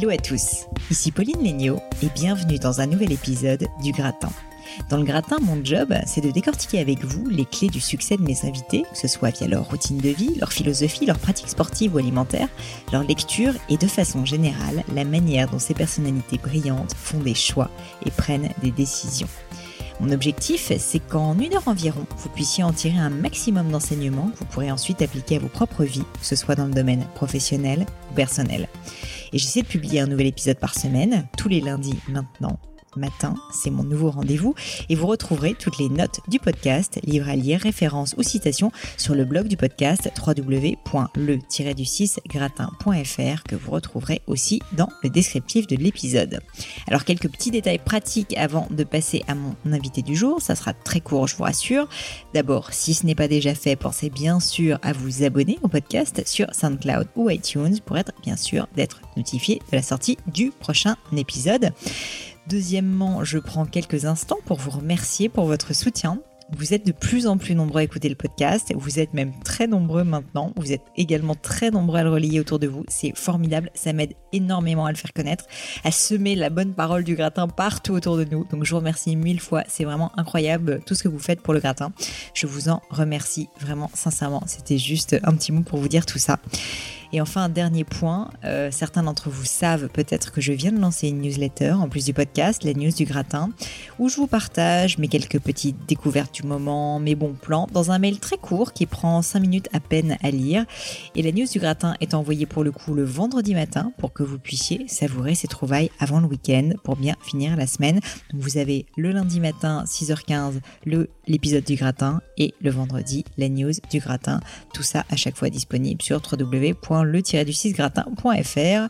Hello à tous, ici Pauline Léniaud et bienvenue dans un nouvel épisode du Gratin. Dans le gratin, mon job, c'est de décortiquer avec vous les clés du succès de mes invités, que ce soit via leur routine de vie, leur philosophie, leur pratique sportive ou alimentaire, leur lecture et de façon générale, la manière dont ces personnalités brillantes font des choix et prennent des décisions. Mon objectif, c'est qu'en une heure environ, vous puissiez en tirer un maximum d'enseignements que vous pourrez ensuite appliquer à vos propres vies, que ce soit dans le domaine professionnel ou personnel. Et j'essaie de publier un nouvel épisode par semaine, tous les lundis maintenant, matin, c'est mon nouveau rendez-vous, et vous retrouverez toutes les notes du podcast, livres à lire, références ou citations sur le blog du podcast www.le-du6gratin.fr que vous retrouverez aussi dans le descriptif de l'épisode. Alors quelques petits détails pratiques avant de passer à mon invité du jour, ça sera très court, je vous rassure. D'abord, si ce n'est pas déjà fait, pensez bien sûr à vous abonner au podcast sur SoundCloud ou iTunes pour être bien sûr d'être notifié de la sortie du prochain épisode. Deuxièmement, je prends quelques instants pour vous remercier pour votre soutien. Vous êtes de plus en plus nombreux à écouter le podcast. Vous êtes même très nombreux maintenant. Vous êtes également très nombreux à le relayer autour de vous. C'est formidable. Ça m'aide énormément à le faire connaître, à semer la bonne parole du gratin partout autour de nous. Donc je vous remercie mille fois. C'est vraiment incroyable tout ce que vous faites pour le gratin. Je vous en remercie vraiment sincèrement. C'était juste un petit mot pour vous dire tout ça. Et enfin, un dernier point, euh, certains d'entre vous savent peut-être que je viens de lancer une newsletter en plus du podcast, la news du gratin, où je vous partage mes quelques petites découvertes du moment, mes bons plans, dans un mail très court qui prend 5 minutes à peine à lire. Et la news du gratin est envoyée pour le coup le vendredi matin pour que vous puissiez savourer ces trouvailles avant le week-end pour bien finir la semaine. Vous avez le lundi matin 6h15 le l'épisode du gratin et le vendredi la news du gratin. Tout ça à chaque fois disponible sur www le-du6gratin.fr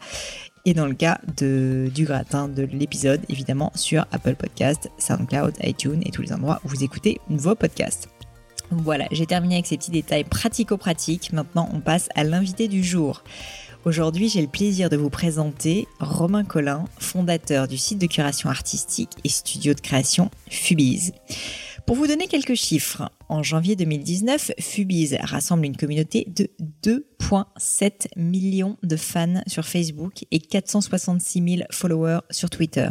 et dans le cas de, du gratin de l'épisode, évidemment sur Apple Podcast, SoundCloud, iTunes et tous les endroits où vous écoutez vos podcasts. Voilà, j'ai terminé avec ces petits détails pratico-pratiques. Maintenant, on passe à l'invité du jour. Aujourd'hui, j'ai le plaisir de vous présenter Romain Collin, fondateur du site de curation artistique et studio de création Fubiz. Pour vous donner quelques chiffres, en janvier 2019, Fubiz rassemble une communauté de 2,7 millions de fans sur Facebook et 466 000 followers sur Twitter.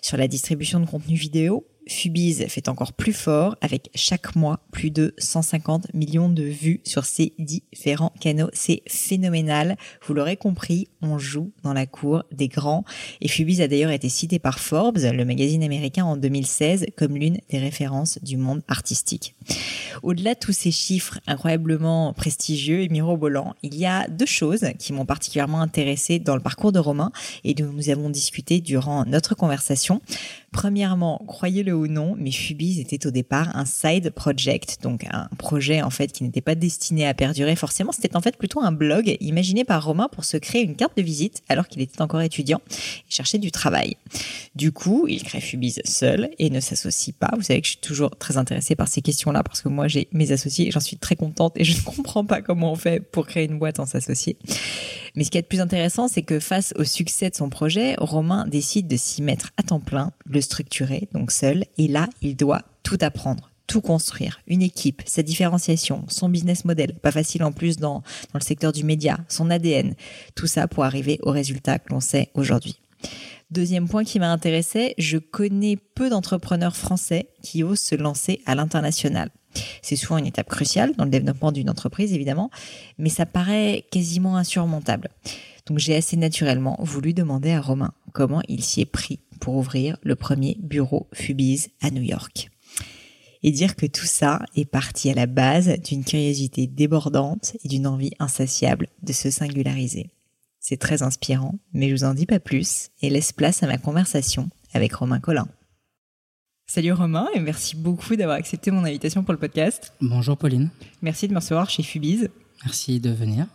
Sur la distribution de contenu vidéo, Fubiz fait encore plus fort avec chaque mois plus de 150 millions de vues sur ses différents canaux. C'est phénoménal. Vous l'aurez compris, on joue dans la cour des grands. Et Fubiz a d'ailleurs été cité par Forbes, le magazine américain, en 2016 comme l'une des références du monde artistique. Au-delà de tous ces chiffres incroyablement prestigieux et mirobolants, il y a deux choses qui m'ont particulièrement intéressé dans le parcours de Romain et dont nous avons discuté durant notre conversation. Premièrement, croyez-le ou non, mais Fubiz était au départ un side project, donc un projet en fait qui n'était pas destiné à perdurer forcément. C'était en fait plutôt un blog imaginé par Romain pour se créer une carte de visite alors qu'il était encore étudiant et cherchait du travail. Du coup, il crée Fubiz seul et ne s'associe pas. Vous savez que je suis toujours très intéressée par ces questions-là parce que moi j'ai mes associés et j'en suis très contente et je ne comprends pas comment on fait pour créer une boîte en s'associer. Mais ce qui est le plus intéressant, c'est que face au succès de son projet, Romain décide de s'y mettre à temps plein, le structurer, donc seul, et là, il doit tout apprendre, tout construire, une équipe, sa différenciation, son business model, pas facile en plus dans, dans le secteur du média, son ADN, tout ça pour arriver au résultat que l'on sait aujourd'hui. Deuxième point qui m'a intéressé, je connais peu d'entrepreneurs français qui osent se lancer à l'international. C'est souvent une étape cruciale dans le développement d'une entreprise, évidemment, mais ça paraît quasiment insurmontable. Donc j'ai assez naturellement voulu demander à Romain comment il s'y est pris pour ouvrir le premier bureau Fubiz à New York. Et dire que tout ça est parti à la base d'une curiosité débordante et d'une envie insatiable de se singulariser. C'est très inspirant, mais je vous en dis pas plus et laisse place à ma conversation avec Romain Collin. Salut Romain et merci beaucoup d'avoir accepté mon invitation pour le podcast. Bonjour Pauline. Merci de me recevoir chez Fubiz. Merci de venir.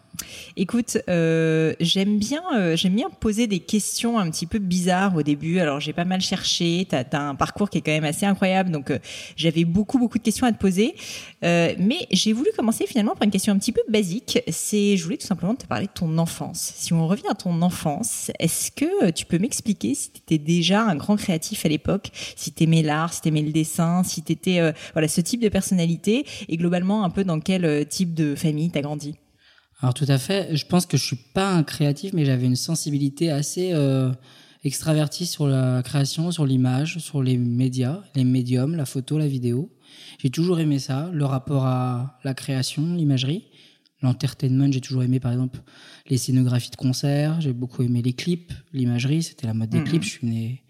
Écoute, euh, j'aime bien, euh, bien poser des questions un petit peu bizarres au début. Alors j'ai pas mal cherché. T'as as un parcours qui est quand même assez incroyable, donc euh, j'avais beaucoup beaucoup de questions à te poser. mais j'ai voulu commencer finalement par une question un petit peu basique. C'est, je voulais tout simplement te parler de ton enfance. Si on revient à ton enfance, est-ce que tu peux m'expliquer si tu étais déjà un grand créatif à l'époque, si tu aimais l'art, si tu aimais le dessin, si tu étais voilà ce type de personnalité et globalement un peu dans quel type de famille t'as grandi? Alors tout à fait. Je pense que je suis pas un créatif, mais j'avais une sensibilité assez euh, extravertie sur la création, sur l'image, sur les médias, les médiums, la photo, la vidéo. J'ai toujours aimé ça, le rapport à la création, l'imagerie, l'entertainment. J'ai toujours aimé, par exemple, les scénographies de concerts. J'ai beaucoup aimé les clips, l'imagerie. C'était la mode des mmh. clips. Je suis né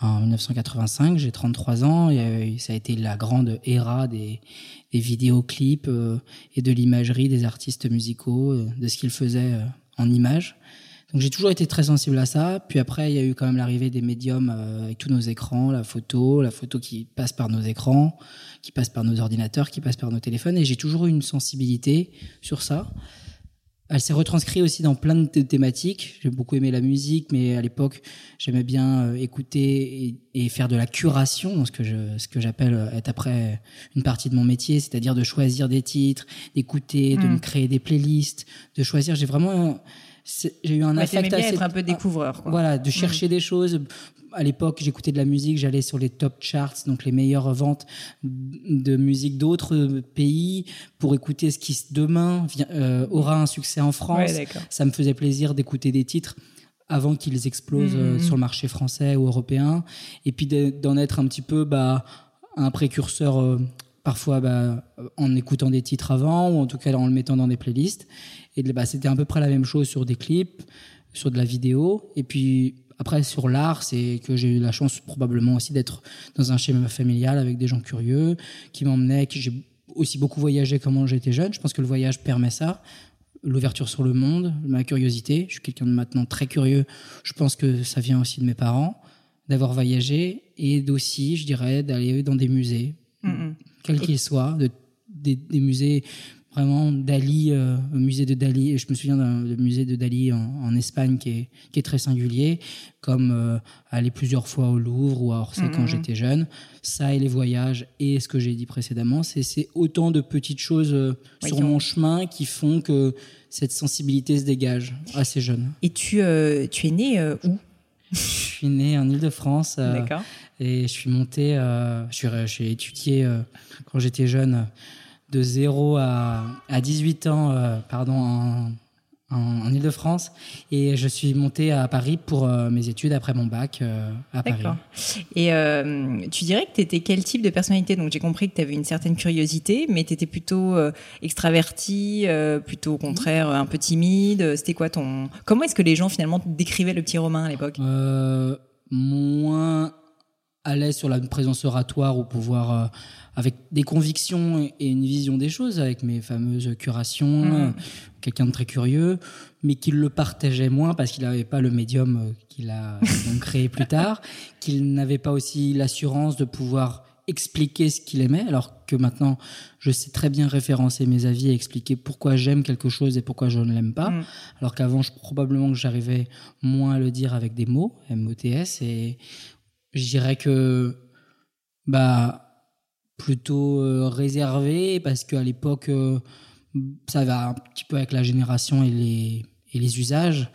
en 1985, j'ai 33 ans, et ça a été la grande ère des, des vidéoclips euh, et de l'imagerie des artistes musicaux, euh, de ce qu'ils faisaient euh, en images. Donc j'ai toujours été très sensible à ça. Puis après, il y a eu quand même l'arrivée des médiums avec tous nos écrans, la photo, la photo qui passe par nos écrans, qui passe par nos ordinateurs, qui passe par nos téléphones. Et j'ai toujours eu une sensibilité sur ça. Elle s'est retranscrite aussi dans plein de thématiques. J'ai beaucoup aimé la musique, mais à l'époque, j'aimais bien euh, écouter et, faire de la curation, ce que je, ce que j'appelle euh, être après une partie de mon métier, c'est-à-dire de choisir des titres, d'écouter, de hmm. me créer des playlists, de choisir. J'ai vraiment j'ai eu un ouais, affect assez être un peu découvreur quoi. voilà de chercher mm. des choses. À l'époque j'écoutais de la musique j'allais sur les top charts donc les meilleures ventes de musique d'autres pays pour écouter ce qui demain euh, aura un succès en France. ça me faisait plaisir d'écouter des titres avant qu'ils explosent mm, euh, mm, sur le marché français ou européen. Et puis d'en être un petit peu bah un précurseur euh, parfois bah, en écoutant des titres avant ou en tout cas en le mettant dans des playlists et bah, c'était à peu près la même chose sur des clips, sur de la vidéo. Et puis après, sur l'art, c'est que j'ai eu la chance probablement aussi d'être dans un schéma familial avec des gens curieux qui m'emmenaient, que j'ai aussi beaucoup voyagé quand j'étais jeune. Je pense que le voyage permet ça. L'ouverture sur le monde, ma curiosité. Je suis quelqu'un de maintenant très curieux. Je pense que ça vient aussi de mes parents, d'avoir voyagé et d'aussi, je dirais, d'aller dans des musées, quels qu'ils soient, de, des musées vraiment Dali, euh, au musée de Dali. Je me souviens d'un musée de Dali en, Espagne qui est, qui est très singulier, comme euh, aller plusieurs fois au Louvre ou à Orsay quand j'étais jeune. Ça et les voyages et ce que j'ai dit précédemment, c'est autant de petites choses euh, sur mon chemin qui font que cette sensibilité se dégage assez jeune. Et tu, tu es né où? Je suis né en Ile-de-France. D'accord. Et je suis monté, je suis, étudié quand j'étais jeune de 0 à, à 18 ans euh, pardon, en, en, Ile-de-France et je suis monté à Paris pour euh, mes études après mon bac euh, à Paris. Et tu dirais que tu étais quel type de personnalité? Donc j'ai compris que tu avais une certaine curiosité, mais tu étais plutôt extraverti, plutôt au contraire un peu timide. C'était quoi ton Comment est-ce que les gens finalement décrivaient le petit Romain à l'époque? Moins à l'aise sur la présence oratoire ou pouvoir avec des convictions et une vision des choses, avec mes fameuses curations, mm. euh, quelqu'un de très curieux, mais qui le partageait moins parce qu'il n'avait pas le médium euh, qu'il a créé plus tard, qu'il n'avait pas aussi l'assurance de pouvoir expliquer ce qu'il aimait, alors que maintenant je sais très bien référencer mes avis et expliquer pourquoi j'aime quelque chose et pourquoi je ne l'aime pas, mm. alors qu'avant je, probablement que j'arrivais moins à le dire avec des mots, M-O-T-S, et je dirais que bah plutôt euh, réservé parce qu'à l'époque, euh, ça va un petit peu avec la génération et les, et les usages.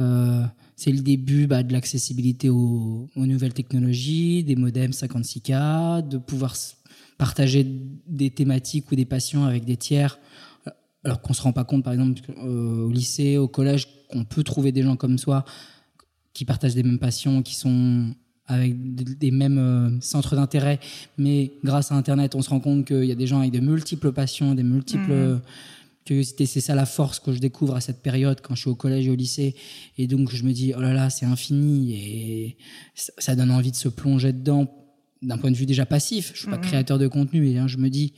Euh, c'est le début bah, de l'accessibilité aux, aux, nouvelles technologies, des modems 56K, de pouvoir partager des thématiques ou des passions avec des tiers, alors qu'on se rend pas compte, par exemple, au lycée, au collège, qu'on peut trouver des gens comme soi qui partagent des mêmes passions, qui sont avec des mêmes euh, centres d'intérêt, mais grâce à Internet, on se rend compte qu'il y a des gens avec de multiples passions, des multiples mmh. curiosités. C'est ça la force que je découvre à cette période quand je suis au collège et au lycée. Et donc je me dis, oh là là, c'est infini et ça donne envie de se plonger dedans d'un point de vue déjà passif. Je suis pas mmh. créateur de contenu, mais hein, je me dis,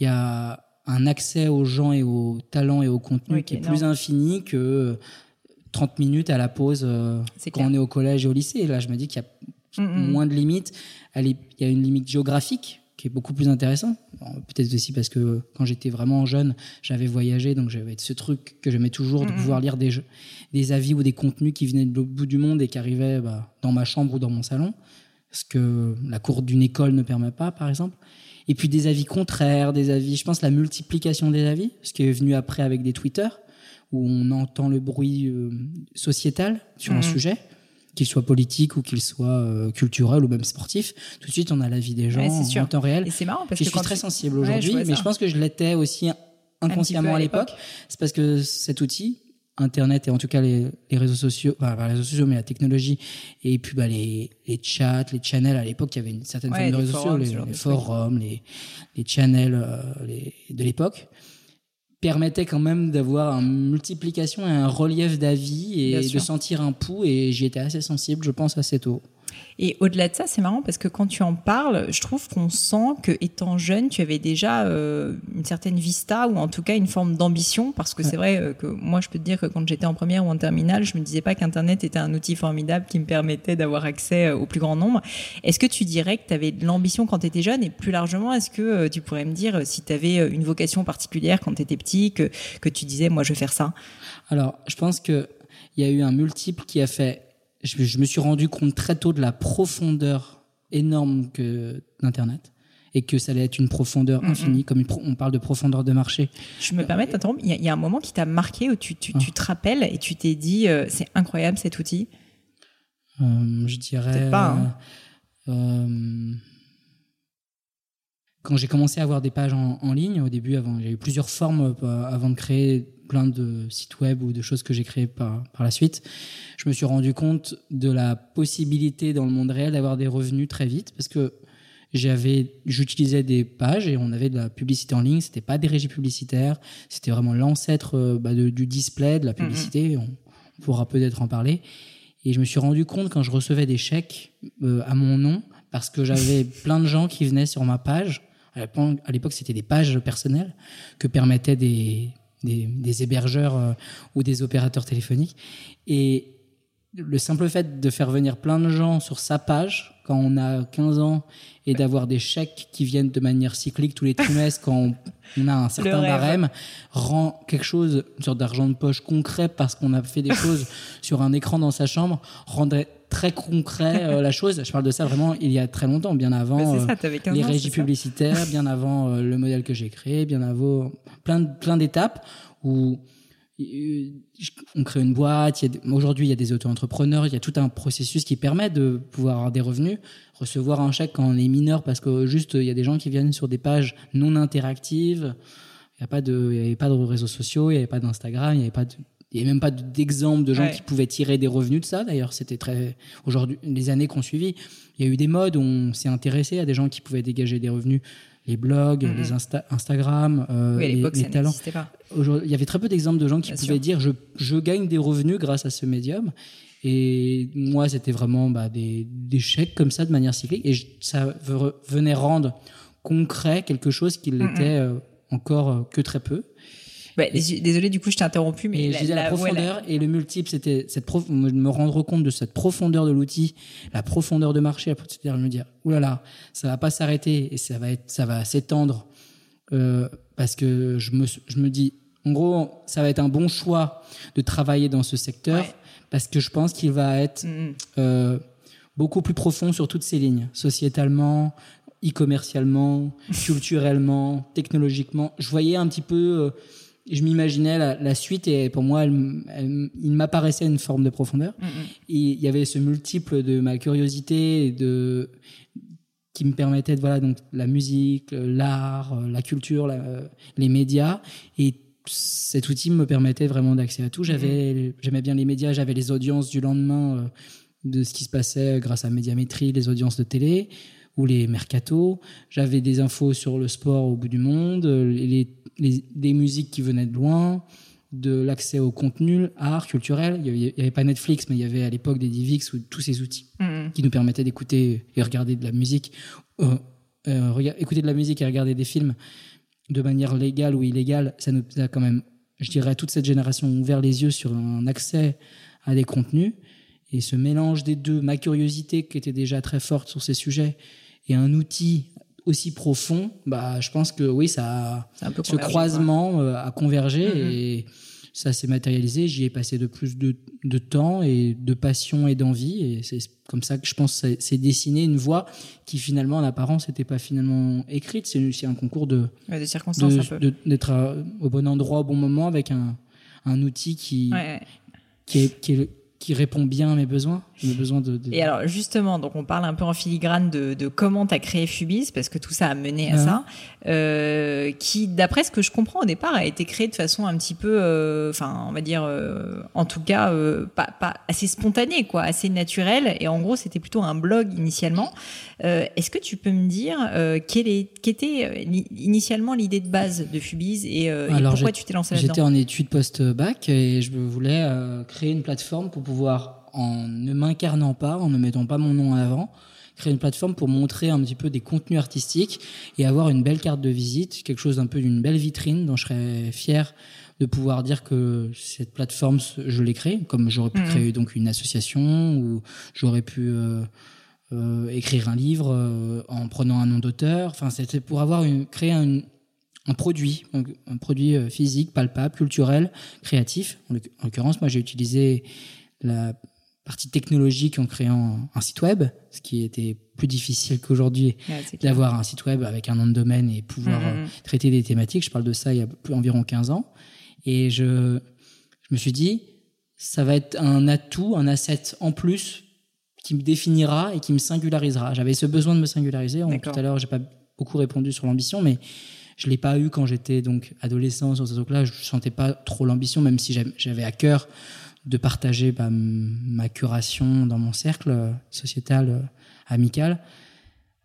il y a un accès aux gens et aux talents et au contenu qui est plus infini que 30 minutes à la pause euh, quand on est au collège et au lycée. Et là, je me dis qu'il y a Mm, mm. moins de limites. Il y a une limite géographique qui est beaucoup plus intéressante. Peut-être aussi parce que quand j'étais vraiment jeune, j'avais voyagé, donc j'avais ce truc que j'aimais toujours de mm, pouvoir lire des, des avis ou des contenus qui venaient de l'autre bout du monde et qui arrivaient bah, dans ma chambre ou dans mon salon, ce que la cour d'une école ne permet pas, par exemple. Et puis des avis contraires, des avis, je pense la multiplication des avis, ce qui est venu après avec des Twitter, où on entend le bruit euh, sociétal sur un sujet qu'il soit politique ou qu'il soit euh, culturel ou même sportif, tout de suite on a l'avis des gens en temps réel. Et c'est marrant parce que je suis très sensible aujourd'hui, mais je pense que je l'étais aussi inconsciemment à l'époque. C'est parce que cet outil, Internet et en tout cas les, réseaux sociaux, enfin, les réseaux sociaux, mais la technologie et puis bah, les, les chats, les channels. À l'époque, il y avait une certaine forme de réseaux sociaux, les, forums, les, les channels euh, de l'époque permettait quand même d'avoir une multiplication et un relief d'avis et de sentir un pouls et j'y étais assez sensible, je pense, assez tôt. Et au-delà de ça, c'est marrant parce que quand tu en parles, je trouve qu'on sent que étant jeune, tu avais déjà euh, une certaine vista ou en tout cas une forme d'ambition. Parce que c'est vrai euh, que moi, je peux te dire que quand j'étais en première ou en terminale, je me disais pas qu'Internet était un outil formidable qui me permettait d'avoir accès euh, au plus grand nombre. Est-ce que tu dirais que tu avais de l'ambition quand tu étais jeune? Et plus largement, est-ce que tu pourrais me dire si tu avais une vocation particulière quand tu étais petit, que, que tu disais, moi, je vais faire ça? Alors, je pense que il y a eu un multiple qui a fait je, me suis rendu compte très tôt de la profondeur énorme que d'Internet et que ça allait être une profondeur infinie, comme on parle de profondeur de marché. Je me permets d'interrompre, il, y, a un moment qui t'a marqué où tu, tu, ah. te rappelles et tu t'es dit, euh, c'est incroyable cet outil? Euh, Je dirais... pas, hein. euh, quand j'ai commencé à avoir des pages en, en ligne, au début, avant, j'ai eu plusieurs formes avant de créer plein de sites web ou de choses que j'ai créées par, par la suite, je me suis rendu compte de la possibilité dans le monde réel d'avoir des revenus très vite parce que j'avais, j'utilisais des pages et on avait de la publicité en ligne. C'était pas des régies publicitaires, c'était vraiment l'ancêtre euh, bah, du display, de la publicité. On, pourra peut-être en parler. Et je me suis rendu compte quand je recevais des chèques euh, à mon nom parce que j'avais plein de gens qui venaient sur ma page. À l'époque, c'était des pages personnelles que permettaient des, des, hébergeurs euh, ou des opérateurs téléphoniques. Et le simple fait de faire venir plein de gens sur sa page quand on a 15 ans et d'avoir des chèques qui viennent de manière cyclique tous les trimestres quand on, a un certain barème rend quelque chose, une sorte d'argent de poche concret parce qu'on a fait des choses sur un écran dans sa chambre, rendrait très concret euh, la chose. Je parle de ça vraiment il y a très longtemps, bien avant euh, les régies publicitaires, bien avant euh, le modèle que j'ai créé, bien avant plein, plein d'étapes où on crée une boîte. Aujourd'hui, il y a des auto-entrepreneurs. Il y a tout un processus qui permet de pouvoir avoir des revenus, recevoir un chèque quand on est mineur, parce que juste il y a des gens qui viennent sur des pages non interactives. Il n'y avait pas de réseaux sociaux, il n'y avait pas d'Instagram, il n'y avait pas de, il n'y a même pas d'exemple de gens qui pouvaient tirer des revenus de ça. D'ailleurs, c'était très. Aujourd'hui, les années qu'on suivi, il y a eu des modes où on s'est intéressé à des gens qui pouvaient dégager des revenus. Les blogs, mm-hmm. les Instagram, euh, oui, les, talents. Il y avait très peu d'exemples de gens qui pouvaient dire je, je, gagne des revenus grâce à ce médium. Et moi, c'était vraiment bah, des, des, chèques comme ça de manière cyclique. Et ça venait rendre concret quelque chose qui l'était euh, encore euh, que très peu. Bah, désolé, du coup, je t'ai interrompu, mais la, la, profondeur et le multiple, c'était cette prof, me rendre compte de cette profondeur de l'outil, la profondeur de marché, c'est-à-dire me dire, oulala, là là, ça va pas s'arrêter et ça va être, ça va s'étendre euh, parce que je me, je me dis, en gros, ça va être un bon choix de travailler dans ce secteur parce que je pense qu'il va être mm, mm. euh, beaucoup plus profond sur toutes ces lignes, sociétalement, e-commercialement, culturellement, technologiquement. Je voyais un petit peu euh, je m'imaginais la, suite et pour moi, il m'apparaissait une forme de profondeur. Mm, mm. Et il y avait ce multiple de ma curiosité et de qui me permettait de voilà donc la musique, l'art, la culture, les médias et cet outil me permettait vraiment d'accès à tout. J'avais, j'aimais bien les médias, j'avais les audiences du lendemain euh, de ce qui se passait grâce à Médiamétrie, les audiences de télé ou les mercatos. J'avais des infos sur le sport au bout du monde, les, les, les musiques qui venaient de loin, de l'accès au contenu, art, culturel. Il n'y avait, pas Netflix, mais il y avait à l'époque des Divix ou tous ces outils Mm. qui nous permettaient d'écouter et regarder de la musique, euh, euh, rega- écouter de la musique et regarder des films de manière légale ou illégale. Ça nous a quand même, je dirais, toute cette génération ouvert les yeux sur un accès à des contenus. Et ce mélange des deux, ma curiosité qui était déjà très forte sur ces sujets et un outil aussi profond, bah, je pense que oui, ça a, C'est un peu ce croisement euh, a convergé Mhm. et ça s'est matérialisé. J'y ai passé de plus de, de temps et de passion et d'envie. Et c'est comme ça que je pense que c'est- dessiné une voie qui finalement, en apparence, n'était pas finalement écrite. C'est un concours de. Ouais, circonstances d'être à- au bon endroit au bon moment avec un, un outil qui, Ouais, ouais. qui, est- qui, est- qui répond bien à mes besoins. De, de- Et alors justement, donc on parle un peu en filigrane de, de comment tu as créé Fubis, parce que tout ça a mené à Ouais. ça, euh, qui, d'après ce que je comprends au départ, a été créé de façon un petit peu, euh, enfin, on va dire, euh, en tout cas, pas, pas assez spontanée, quoi, assez naturelle. Et en gros, c'était plutôt un blog initialement. Est-ce que tu peux me dire quelle, est, quelle était li- initialement l'idée de base de Fubis et, pourquoi tu t'es lancé J'étais là-dedans en études post-bac et je voulais créer une plateforme pour pouvoir, en ne m'incarnant pas, en ne mettant pas mon nom en avant, créer une plateforme pour montrer un petit peu des contenus artistiques et avoir une belle carte de visite, quelque chose d'un peu d'une belle vitrine dont je serais fier de pouvoir dire que cette plateforme, je l'ai créée, comme j'aurais pu Mhm. créer donc une association ou j'aurais pu euh, euh, écrire un livre euh, en prenant un nom d'auteur. Enfin, c'était pour avoir une, créer un, un produit, un, un produit physique, palpable, culturel, créatif. En l'occurrence, moi, j'ai utilisé la partie technologique en créant un site web, ce qui était plus difficile qu'aujourd'hui Ouais, d'avoir un site web avec un nom de domaine et pouvoir Mhm. euh, traiter des thématiques. Je parle de ça il y a plus, environ 15 ans. Et je, je me suis dit, ça va être un atout, un asset en plus qui me définira et qui me singularisera. J'avais ce besoin de me singulariser. On- tout à l'heure, j'ai pas beaucoup répondu sur l'ambition, mais je l'ai pas eu quand j'étais donc adolescent sur ce truc-là. Je sentais pas trop l'ambition, même si j'avais à cœur de partager bah, ma curation dans mon cercle euh, sociétal, euh, amical.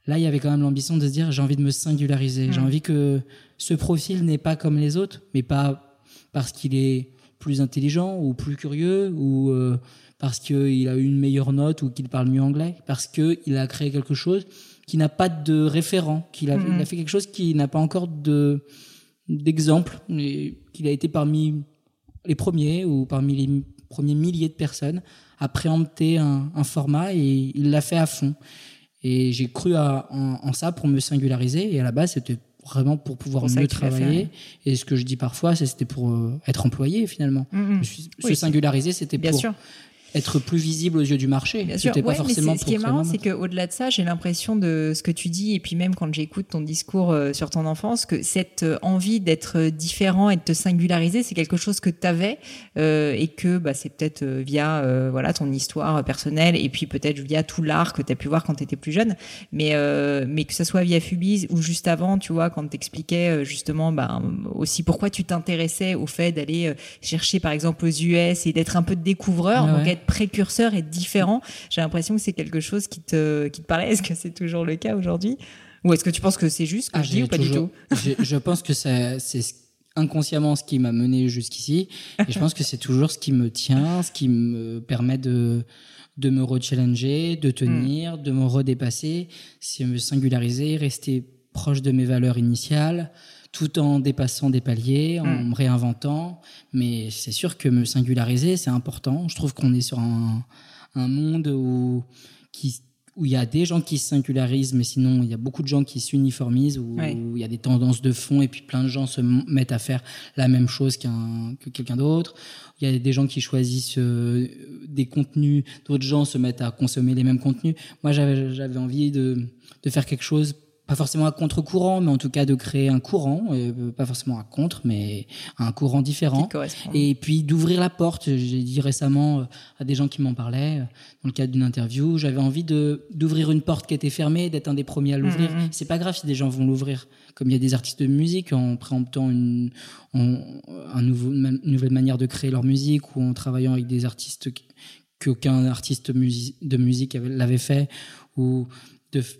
Là, il y avait quand même l'ambition de se dire j'ai envie de me singulariser. J'ai Mm. envie que ce profil n'est pas comme les autres, mais pas parce qu'il est plus intelligent ou plus curieux ou euh, parce qu'il a eu une meilleure note ou qu'il parle mieux anglais, parce qu'il a créé quelque chose qui n'a pas de référent, qu'il a, fait quelque chose qui n'a pas encore de d'exemple, qu'il a été parmi les premiers ou parmi les premiers milliers de personnes à préempter un, un format et il l'a fait à fond. Et j'ai cru à- en, en ça pour me singulariser et à la base c'était vraiment pour pouvoir Pour mieux travailler. Et ce que je dis parfois, c'était pour euh, être employé finalement. Je suis- se singulariser, c'était Bien pour sûr. Être plus visible aux yeux du marché. Bien sûr, pas Ouais, mais forcément c'est- ce qui est marrant, c'est qu'au-delà de ça, j'ai l'impression de ce que tu dis, et puis même quand j'écoute ton discours euh, sur ton enfance, que cette euh, envie d'être euh, différent et de te singulariser, c'est quelque chose que tu avais, et que bah, c'est peut-être euh, via euh, voilà ton histoire personnelle, et puis peut-être via tout l'art que tu as pu voir quand tu étais plus jeune, mais, euh, mais que ce soit via Fubis ou juste avant, tu vois, quand tu expliquais justement bah, aussi pourquoi tu t'intéressais au fait d'aller euh, chercher par exemple aux US et d'être un peu découvreur, Ouais, donc ouais. Être précurseur et différent. J'ai l'impression que c'est quelque chose qui te, qui te parlait. Est-ce que c'est toujours le cas aujourd'hui? Ou est-ce que tu penses que c'est juste que Ah, je dis ou pas du tout? Je pense que c'est ce- inconsciemment ce qui m'a mené jusqu'ici. Et je pense que c'est toujours ce qui me tient, ce qui me permet de, de me rechallenger, de tenir, de me redépasser, c'est me singulariser, rester proche de mes valeurs initiales, tout en dépassant des paliers, en me réinventant. Mais c'est sûr que me singulariser, c'est important. Je trouve qu'on est sur un, un monde où, qui, où il y a des gens qui se singularisent, mais sinon il y a beaucoup de gens qui s'uniformisent, où, il y a des tendances de fond et puis plein de gens se mettent à faire la même chose qu'un, que quelqu'un d'autre. Il y a des gens qui choisissent euh, des contenus, d'autres gens se mettent à consommer les mêmes contenus. Moi j'avais, j'avais envie de, de faire quelque chose pas forcément à contre-courant, mais en tout cas de créer un courant, euh, pas forcément à contre, mais un courant différent. Et puis d'ouvrir la porte. J'ai dit récemment euh, à des gens qui m'en parlaient, euh, dans le cadre d'une interview, j'avais envie de d'ouvrir une porte qui était fermée, d'être un des premiers à l'ouvrir. Mm, mm, mm. C'est pas grave si des gens vont l'ouvrir. Comme il y a des artistes de musique en préemptant une, un nouveau, une nouvelle manière de créer leur musique ou en travaillant avec des artistes qu'aucun artiste de musique l'avait fait ou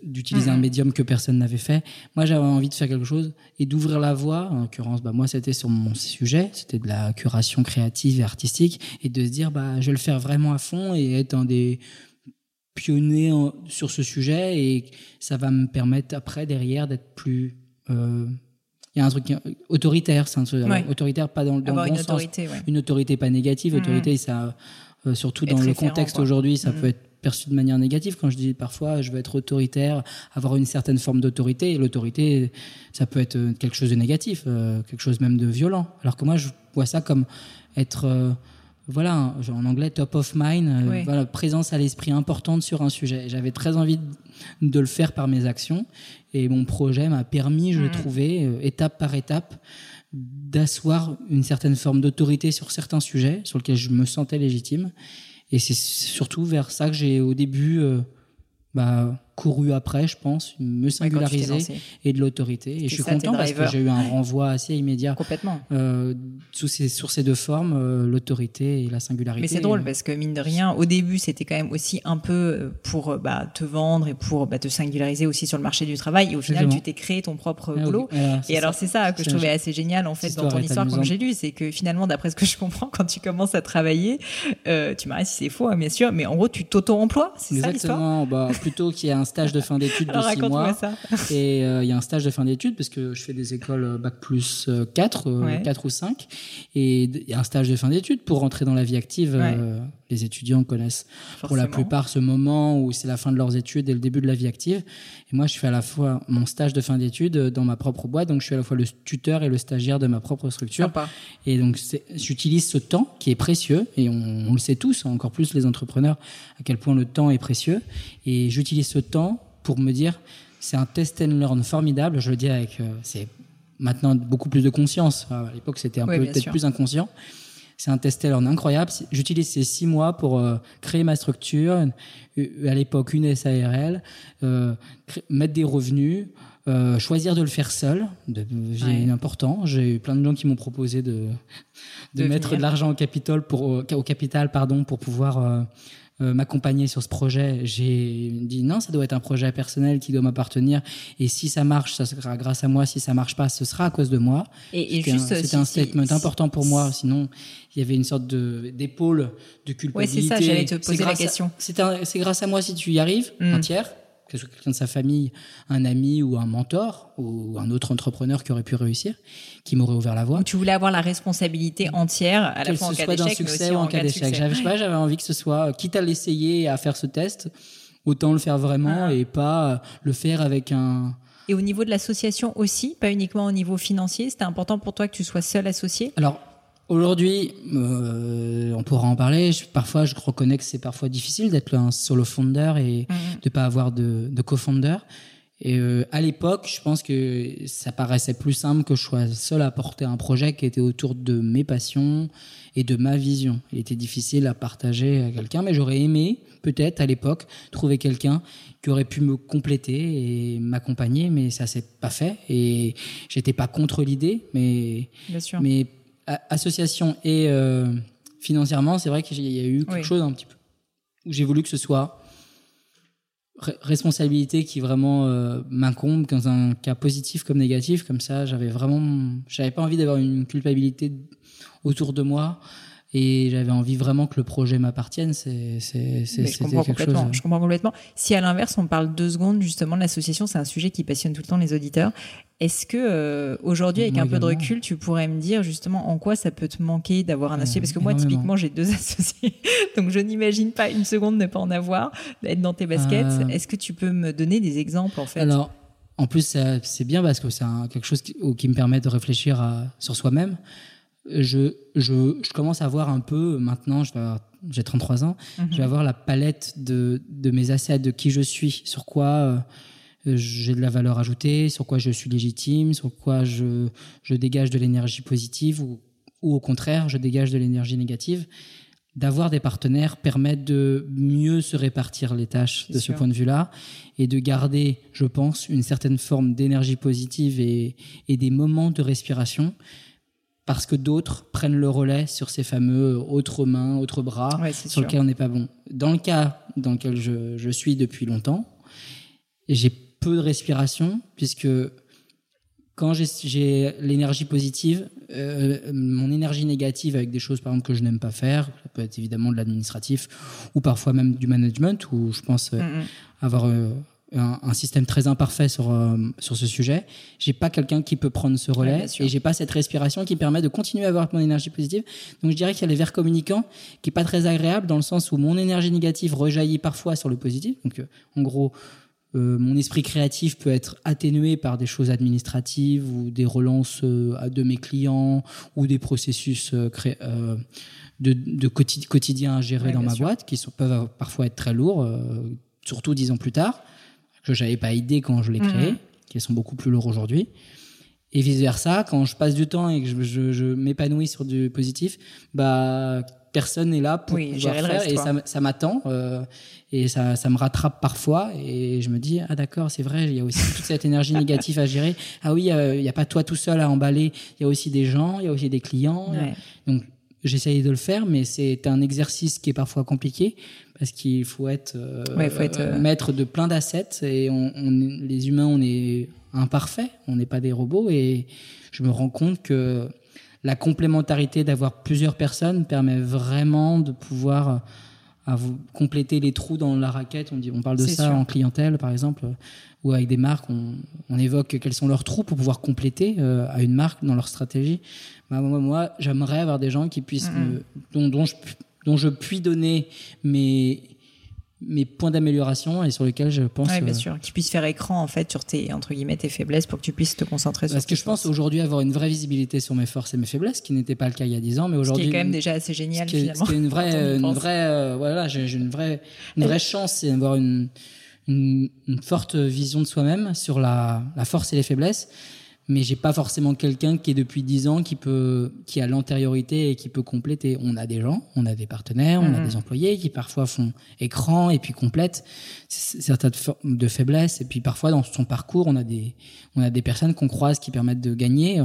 d'utiliser un médium que personne n'avait fait. Moi, j'avais envie de faire quelque chose et d'ouvrir la voie. En l'occurrence, bah, moi, c'était sur mon sujet, c'était de la curation créative et artistique, et de se dire, bah, je vais le faire vraiment à fond et être un des pionniers sur ce sujet, et ça va me permettre après, derrière, d'être plus... Euh, il y a un truc autoritaire, c'est un truc autoritaire, pas dans, le bon une sens. Autorité, Une autorité pas négative, autorité, ça, euh, surtout dans le contexte aujourd'hui, ça peut être perçu de manière négative. Quand je dis parfois, je veux être autoritaire, avoir une certaine forme d'autorité, et l'autorité, ça peut être euh, quelque chose de négatif, euh, quelque chose même de violent. Alors que moi, je vois ça comme être, euh, voilà, en anglais, top of mind, voilà, présence à l'esprit importante sur un sujet. J'avais très envie de, le faire par mes actions, et mon projet m'a permis, je l'ai mm. trouvé, étape par étape, d'asseoir une certaine forme d'autorité sur certains sujets sur lesquels je me sentais légitime et c'est surtout vers ça que j'ai au début euh, bah, couru après, je pense, me singulariser et de l'autorité. Et je suis content parce que j'ai eu un renvoi assez immédiat. Complètement. Euh, sous ces, sur ces deux formes, euh, l'autorité et la singularité. Mais c'est drôle parce que mine de rien, au début, c'était quand même aussi un peu euh, pour bah, te vendre et pour bah, te singulariser aussi sur le marché du travail. Et au final, tu t'es créé ton propre ah boulot. et alors, c'est ça que je trouvais assez génial en fait dans ton histoire quand j'ai lu, c'est que finalement, d'après ce que je comprends, quand tu commences à travailler, euh, tu m'arrêtes si c'est faux, hein, bien sûr, mais en gros, tu t'auto-emploies. C'est ça l'histoire? Bah, plutôt qu'il y a un stage de fin d'études de six mois. Et euh, il y a un stage de fin d'études parce que je fais des écoles euh, bac plus 4, euh, 4 ou 5. Et il y a un stage de fin d'études pour rentrer dans la vie active. Les étudiants connaissent pour la plupart ce moment où c'est la fin de leurs études et le début de la vie active. Et moi, je fais à la fois mon stage de fin d'études dans ma propre boîte, donc je suis à la fois le tuteur et le stagiaire de ma propre structure. Et donc, j'utilise ce temps qui est précieux, et on, on, le sait tous, encore plus les entrepreneurs, à quel point le temps est précieux. Et j'utilise ce temps pour me dire c'est un test and learn formidable. Je le dis avec euh, c'est maintenant beaucoup plus de conscience. À l'époque, c'était un peu peut-être plus inconscient. C'est un test learn incroyable. J'utilise ces six mois pour euh, créer ma structure. À l'époque, une SARL, euh, mettre des revenus. choisir de le faire seul, j'ai important. J'ai eu plein de gens qui m'ont proposé de, de, mettre de l'argent au capital pour au capital pardon pour pouvoir euh, m'accompagner sur ce projet, j'ai dit non, ça doit être un projet personnel qui doit m'appartenir. Et si ça marche, ça sera grâce à moi. Si ça marche pas, ce sera à cause de moi. Et, juste, c'était un, statement important pour moi. Sinon, il y avait une sorte de d'épaule de culpabilité. Oui, c'est ça. J'allais te poser la question. C'est grâce à moi si tu y arrives, mm. un tiers quelqu'un de sa famille, un ami ou un mentor ou un autre entrepreneur qui aurait pu réussir, qui m'aurait ouvert la voie. tu voulais avoir la responsabilité entière à la fois en cas d'échec, succès ou en cas d'échec. J'avais j'avais envie que ce soit, quitte à l'essayer à faire ce test, autant le faire vraiment ah. et pas le faire avec un. Et au niveau de l'association aussi, pas uniquement au niveau financier, c'était important pour toi que tu sois seul associé? Alors, Aujourd'hui, euh, on pourra en parler. parfois, je reconnais que c'est parfois difficile d'être un solo founder et mm-hmm. de pas avoir de, de co-founder. Et euh, à l'époque, je pense que ça paraissait plus simple que je sois seul à porter un projet qui était autour de mes passions et de ma vision. Il était difficile à partager à quelqu'un, mais j'aurais aimé peut-être à l'époque trouver quelqu'un qui aurait pu me compléter et m'accompagner, mais ça s'est pas fait. Et j'étais pas contre l'idée, mais Bien sûr. mais association et euh, financièrement, c'est vrai qu'il y a eu quelque chose un petit peu où j'ai voulu que ce soit responsabilité qui vraiment euh, m'incombe dans un cas positif comme négatif. Comme ça j'avais vraiment j'avais pas envie d'avoir une culpabilité autour de moi et j'avais envie vraiment que le projet m'appartienne. C'est c'est quelque chose. Je comprends complètement. Si à l'inverse on parle deux secondes justement de l'association, c'est un sujet qui passionne tout le temps les auditeurs. Est-ce que euh, aujourd'hui, avec un peu de recul, tu pourrais me dire justement en quoi ça peut te manquer d'avoir un associé? Parce que moi, typiquement, j'ai deux associés, donc je n'imagine pas une seconde ne pas en avoir, d'être dans tes baskets. Euh. Est-ce que tu peux me donner des exemples en fait? Alors, en plus, c'est bien parce que c'est quelque chose qui, qui, me permet de réfléchir à, sur soi-même je, je, je, commence à voir un peu, maintenant, j'ai 33 ans, je vais mhm. avoir la palette de, de mes assets, de qui je suis, sur quoi, euh, j'ai de la valeur ajoutée, sur quoi je suis légitime, sur quoi je, je dégage de l'énergie positive ou, ou au contraire, je dégage de l'énergie négative. D'avoir des partenaires permet de mieux se répartir les tâches de ce point de vue-là et de garder, je pense, une certaine forme d'énergie positive et, et des moments de respiration parce que d'autres prennent le relais sur ces fameux autres mains, autres bras, sur lesquels on n'est pas bon. Dans le cas dans lequel je, je suis depuis longtemps, j'ai peu de respiration, puisque quand j'ai l'énergie positive, euh, mon énergie négative avec des choses par exemple que je n'aime pas faire, ça peut être évidemment de l'administratif ou parfois même du management, où je pense euh, mm, avoir euh, un, système très imparfait sur euh, sur ce sujet. J'ai pas quelqu'un qui peut prendre ce relais et j'ai pas cette respiration qui permet de continuer à avoir mon énergie positive. Donc je dirais qu'il y a les verres communicants qui est pas très agréable dans le sens où mon énergie négative rejaillit parfois sur le positif. Donc euh, en gros euh, mon esprit créatif peut être atténué par des choses administratives ou des relances de mes clients ou des processus de, de quotidien à gérer dans ma boîte qui sont, peuvent parfois être très lourds, surtout dix ans plus tard que j'avais pas idée quand je l'ai créé, mhm. qui sont beaucoup plus lourds aujourd'hui. Et vice versa, quand je passe du temps et que je, je, m'épanouis sur du positif, bah personne n'est là pour oui, pouvoir faire. reste, et ça, ça m'attend euh, et ça, ça me rattrape parfois. Et je me dis ah d'accord c'est vrai il y a aussi toute cette énergie négative à gérer. Ah oui il n'y a pas toi tout seul à emballer. Il y a aussi des gens il y a aussi des clients. Donc j'essaye de le faire mais c'est un exercice qui est parfois compliqué parce qu'il faut être, euh, faut être euh, maître de plein d'assets et on, on, les humains on est imparfaits, on n'est pas des robots et je me rends compte que la complémentarité d'avoir plusieurs personnes permet vraiment de pouvoir à vous compléter les trous dans la raquette. On, dit, on parle de ça en clientèle, par exemple, ou avec des marques. On, on, évoque quels sont leurs trous pour pouvoir compléter euh, à une marque dans leur stratégie. Bah, moi, moi j'aimerais avoir des gens qui puissent, me, dont, dont, je, dont je puis donner mes mes points d'amélioration et sur lesquels je pense ouais, bien euh, sûr. Qui puissent faire écran en fait sur tes entre guillemets tes faiblesses pour que tu puisses te concentrer parce sur que je pense aujourd'hui avoir une vraie visibilité sur mes forces et mes faiblesses qui n'était pas le cas il y a 10 ans mais aujourd'hui ce qui est quand même déjà assez génial finalement c'est une vraie une vraie euh, voilà j'ai une vraie une vraie chance c'est d'avoir une, une, une forte vision de soi-même sur la la force et les faiblesses mais j'ai pas forcément quelqu'un qui est depuis 10 ans qui peut qui a l'antériorité et qui peut compléter. On a des gens, on a des partenaires, on a mhm. des employés qui parfois font écran et puis complètent certaines de faiblesses et puis parfois dans son parcours, on a des on a des personnes qu'on croise qui permettent de gagner.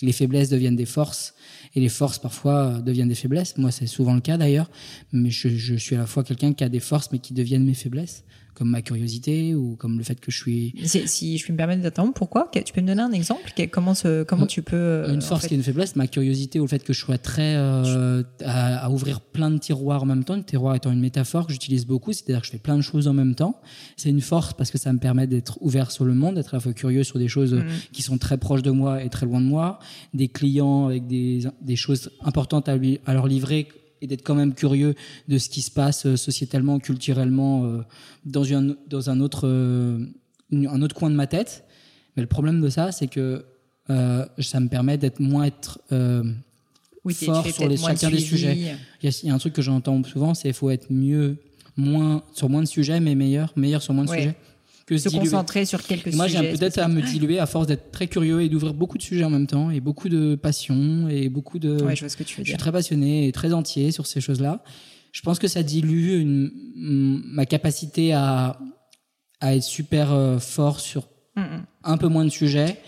Les faiblesses deviennent des forces et les forces parfois deviennent des faiblesses. Moi, c'est souvent le cas d'ailleurs, mais je, je suis à la fois quelqu'un qui a des forces mais qui deviennent mes faiblesses comme ma curiosité ou comme le fait que je suis. Si je puis me permettre d'attendre, pourquoi? Tu peux me donner un exemple? Comment, ce, comment tu peux. Euh, une force qui est une faiblesse, ma curiosité ou le fait que je sois très. Euh, à, à, ouvrir plein de tiroirs en même temps. Le tiroir étant une métaphore que j'utilise beaucoup, c'est-à-dire que je fais plein de choses en même temps. C'est une force parce que ça me permet d'être ouvert sur le monde, d'être à la fois curieux sur des choses mm. qui sont très proches de moi et très loin de moi, des clients avec des, des choses importantes à, lui, à leur livrer et d'être quand même curieux de ce qui se passe euh, sociétalement, culturellement euh, dans, une, dans un, autre, euh, un autre coin de ma tête. Mais le problème de ça, c'est que ça me permet d'être moins être oui, fort sur les, chacun des sujets. Il y, a, un truc que j'entends souvent, c'est qu'il faut être mieux, moins sur moins de sujets, mais meilleur, meilleur sur moins de sujets se, concentrer sur quelques Moi, sujets. Moi, j'ai peut-être à me diluer à force d'être très curieux et d'ouvrir beaucoup de sujets en même temps et beaucoup de passion et beaucoup de. Ouais, je vois ce que tu veux dire. Je suis très passionné et très entier sur ces choses-là. Je pense que ça dilue une, ma capacité à, à être super euh, fort sur mm, mm. un peu moins de sujets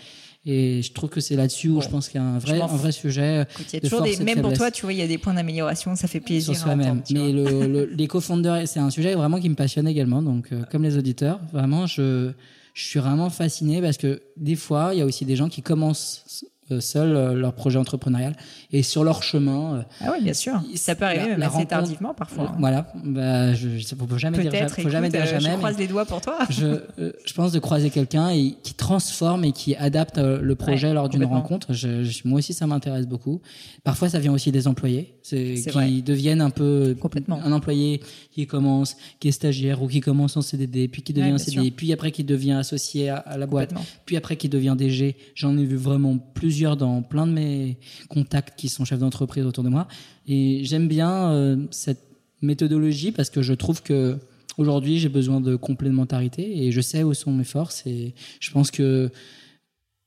et je trouve que c'est là-dessus où je pense qu'il y a un vrai, un vrai sujet. Il y a toujours des, même pour toi, tu vois, il y a des points d'amélioration, ça fait plaisir. Sur soi-même. Mais le, le, les co-founders, c'est un sujet vraiment qui me passionne également. Donc, euh, comme les auditeurs, vraiment, je, je suis vraiment fasciné parce que des fois, il y a aussi des gens qui commencent seuls euh, leur projet entrepreneurial et sur leur chemin. Euh, ah oui, bien sûr. Ça peut arriver même assez tardivement parfois. Voilà. Bah, je, faut jamais dire, faut jamais dire jamais. Je croise les doigts pour toi. je, je pense de croiser quelqu'un et qui transforme et qui adapte le projet lors d'une rencontre. Je, moi aussi, ça m'intéresse beaucoup. Parfois, ça vient aussi des employés, c'est qui deviennent un peu complètement un employé qui commence, qui est stagiaire ou qui commence en CDD, puis qui devient CDD, puis après qui devient associé à, à la boîte, puis après qui devient DG. J'en ai vu vraiment plus dans plein de mes contacts qui sont chefs d'entreprise autour de moi. Et j'aime bien euh, cette méthodologie parce que je trouve que aujourd'hui, j'ai besoin de complémentarité et je sais où sont mes forces. Et je pense que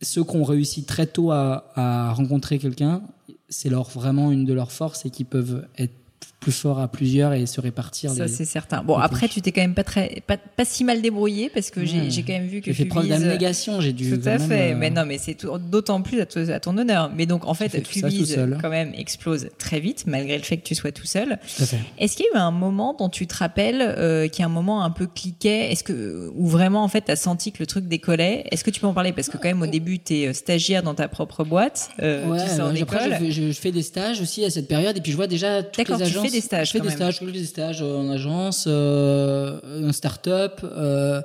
ceux qui ont réussi très tôt à, à rencontrer quelqu'un, c'est leur vraiment une de leurs forces et qui peuvent être plus fort à plusieurs et se répartir. Ça, c'est certain. Bon, après, tu t'es quand même pas très, pas, pas si mal débrouillé parce que j'ai, j'ai quand même vu que. J'ai fait preuve d'abnégation, j'ai dû. Tout à fait. Euh, mais non, mais c'est d'autant plus à, à, ton honneur. Mais donc, en fait, Fubise, quand même, explose très vite, malgré le fait que tu sois tout seul. Tout à fait. Est-ce qu'il y a eu un moment dont tu te rappelles, euh, qui est un moment un peu cliquet? Est-ce que, où vraiment, en fait, t'as senti que le truc décollait? Est-ce que tu peux en parler? Parce que quand même, au début, t'es euh, stagiaire dans ta propre boîte. Euh, ouais, tu sors après, je, je, fais des stages aussi à cette période et puis je vois déjà toutes les agences des stages. Je fais des stages, je fais des stages en agence, euh, en start-up. Euh,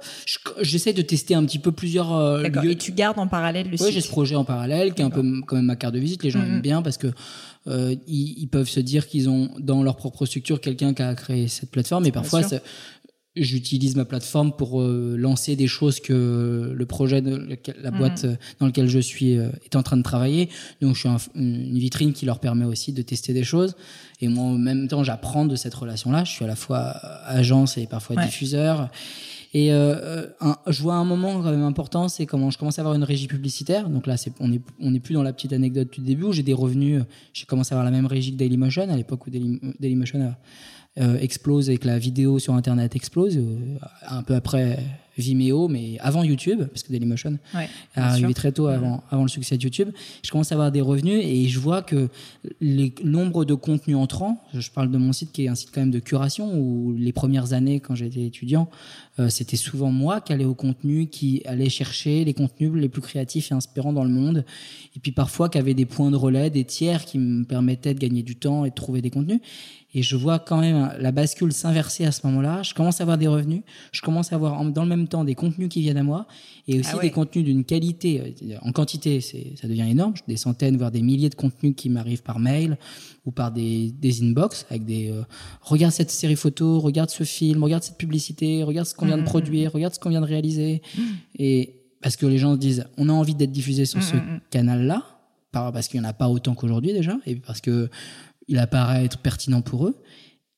J'essaie de tester un petit peu plusieurs euh, lieux. Et tu gardes en parallèle le site. Oui, j'ai ce projet en parallèle qui est un peu quand même ma carte de visite. Les gens mm -hmm. aiment bien parce que euh, ils, ils, peuvent se dire qu'ils ont dans leur propre structure quelqu'un qui a créé cette plateforme. Et parfois, j'utilise ma plateforme pour euh, lancer des choses que le projet de la boîte mmh. dans lequel je suis euh, est en train de travailler donc je suis un, une vitrine qui leur permet aussi de tester des choses et moi en même temps j'apprends de cette relation là je suis à la fois agence et parfois ouais. diffuseur et euh, un, je vois un moment quand même important, c'est comment je commence à avoir une régie publicitaire. Donc là, c'est, on n'est on est plus dans la petite anecdote du début où j'ai des revenus. J'ai commencé à avoir la même régie que Dailymotion à l'époque où Daily, Dailymotion a, euh, explose et que la vidéo sur Internet explose, euh, un peu après Vimeo, mais avant YouTube, parce que Dailymotion ouais, est arrivé très tôt avant, avant le succès de YouTube. Je commence à avoir des revenus et je vois que les nombres de contenus entrants, je parle de mon site qui est un site quand même de curation, où les premières années, quand j'étais étudiant, euh, c'était souvent moi qui allais au contenu, qui allait chercher les contenus les plus créatifs et inspirants dans le monde, et puis parfois qui avait des points de relais, des tiers qui me permettaient de gagner du temps et de trouver des contenus et je vois quand même la bascule s'inverser à ce moment-là. Je commence à avoir des revenus, je commence à avoir dans le même temps des contenus qui viennent à moi et aussi ah ouais. des contenus d'une qualité euh, en quantité, ça devient énorme, des centaines voire des milliers de contenus qui m'arrivent par mail ou par des des inbox avec des euh, regarde cette série photo, regarde ce film, regarde cette publicité, regarde ce qu'on vient de mmh, produire, regarde ce qu'on vient de réaliser mmh. et parce que les gens se disent on a envie d'être diffusé sur mmh, ce canal-là parce qu'il n'y en a pas autant qu'aujourd'hui déjà et parce que il apparaît être pertinent pour eux.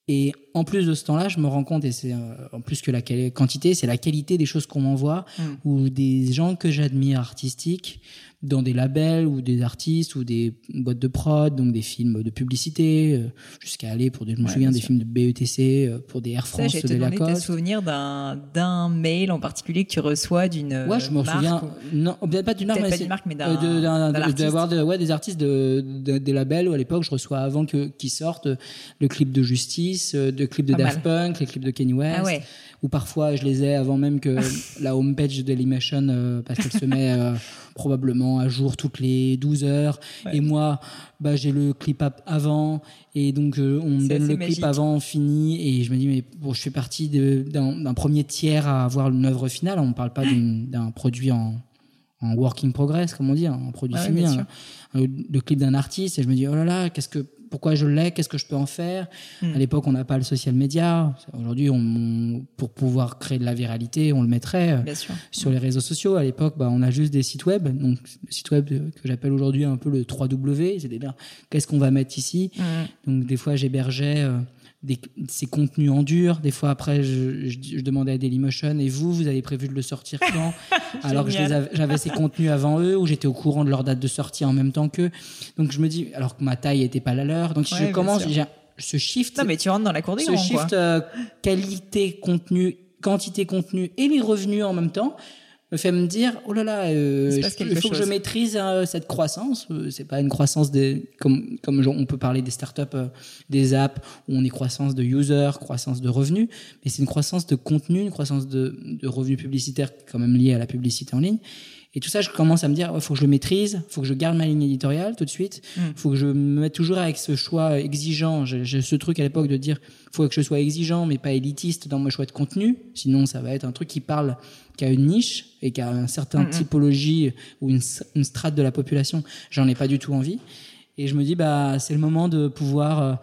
Et en plus de ce temps-là, je me rends compte, et c'est euh, en plus que la quantité, c'est la qualité des choses qu'on m'envoie, mm. ou des gens que j'admire artistiques, dans des labels ou des artistes ou des boîtes de prod, donc des films de publicité, euh, jusqu'à aller pour des, je me ouais, souviens des sûr. films de BETC, euh, pour des Air France, Ça, de Lacoste. J'ai souvenir d'un d'un mail en particulier que tu reçois d'une Ouais, je me souviens. Ou... Non, peut-être pas d'une marque, mais marque, d'un d'avoir de, ouais, des artistes de, de, des labels où à l'époque je reçois avant que qu'ils sortent le clip de Justice, le clip de pas Daft mal. Punk, les clips de Kanye West. Ah ouais ou parfois je les ai avant même que la homepage de euh, parce qu'elle se met euh, probablement à jour toutes les 12 heures. Ouais. et moi bah j'ai le clip avant. Et donc euh, on me donne le magique. clip avant fini et je me dis mais bon je fais partie d'un premier tiers à avoir une œuvre finale. On ne parle pas d'un produit en en working progress, comme on dit, un produit ouais, fini, un, le clip d'un artiste, et je me dis, oh là là, qu'est-ce que, pourquoi je l'ai, qu'est-ce que je peux en faire. Mm. À l'époque, on n'a pas le social media. Aujourd'hui, on, pour pouvoir créer de la viralité, on le mettrait Bien sûr. sur les réseaux sociaux. À l'époque, bah, on a juste des sites web. Donc, le site web que j'appelle aujourd'hui un peu le 3W, c'est-à-dire qu'est-ce qu'on va mettre ici. Mm. Donc, des fois, j'hébergeais euh, des, ces contenus en dur. Des fois, après, je, je, je, demandais à Dailymotion, et vous, vous avez prévu de le sortir quand Alors que j'avais ces contenus avant eux, où j'étais au courant de leur date de sortie en même temps qu'eux. Donc, je me dis, alors que ma taille n'était pas la leur. Donc, ouais, je commence, j'ai ce shift. Non, mais tu rentres dans la cour des Ce grands, shift euh, qualité, contenu, quantité, contenu et les revenus en même temps me fait me dire oh là là euh, il, il faut chose. que je maîtrise euh, cette croissance euh, c'est pas une croissance des comme comme on peut parler des startups des apps où on est croissance de users croissance de revenus mais c'est une croissance de contenu une croissance de, de revenus publicitaires quand même liée à la publicité en ligne et tout ça, je commence à me dire, il ouais, faut que je le maîtrise, faut que je garde ma ligne éditoriale tout de suite, il mm. faut que je me mette toujours avec ce choix exigeant. J'ai ce truc à l'époque de dire, faut que je sois exigeant, mais pas élitiste dans mon choix de contenu. Sinon, ça va être un truc qui parle, qui a une niche et qui a un certain mm -hmm. typologie ou une, une strate de la population. J'en ai pas du tout envie. Et je me dis, bah, c'est le moment de pouvoir euh,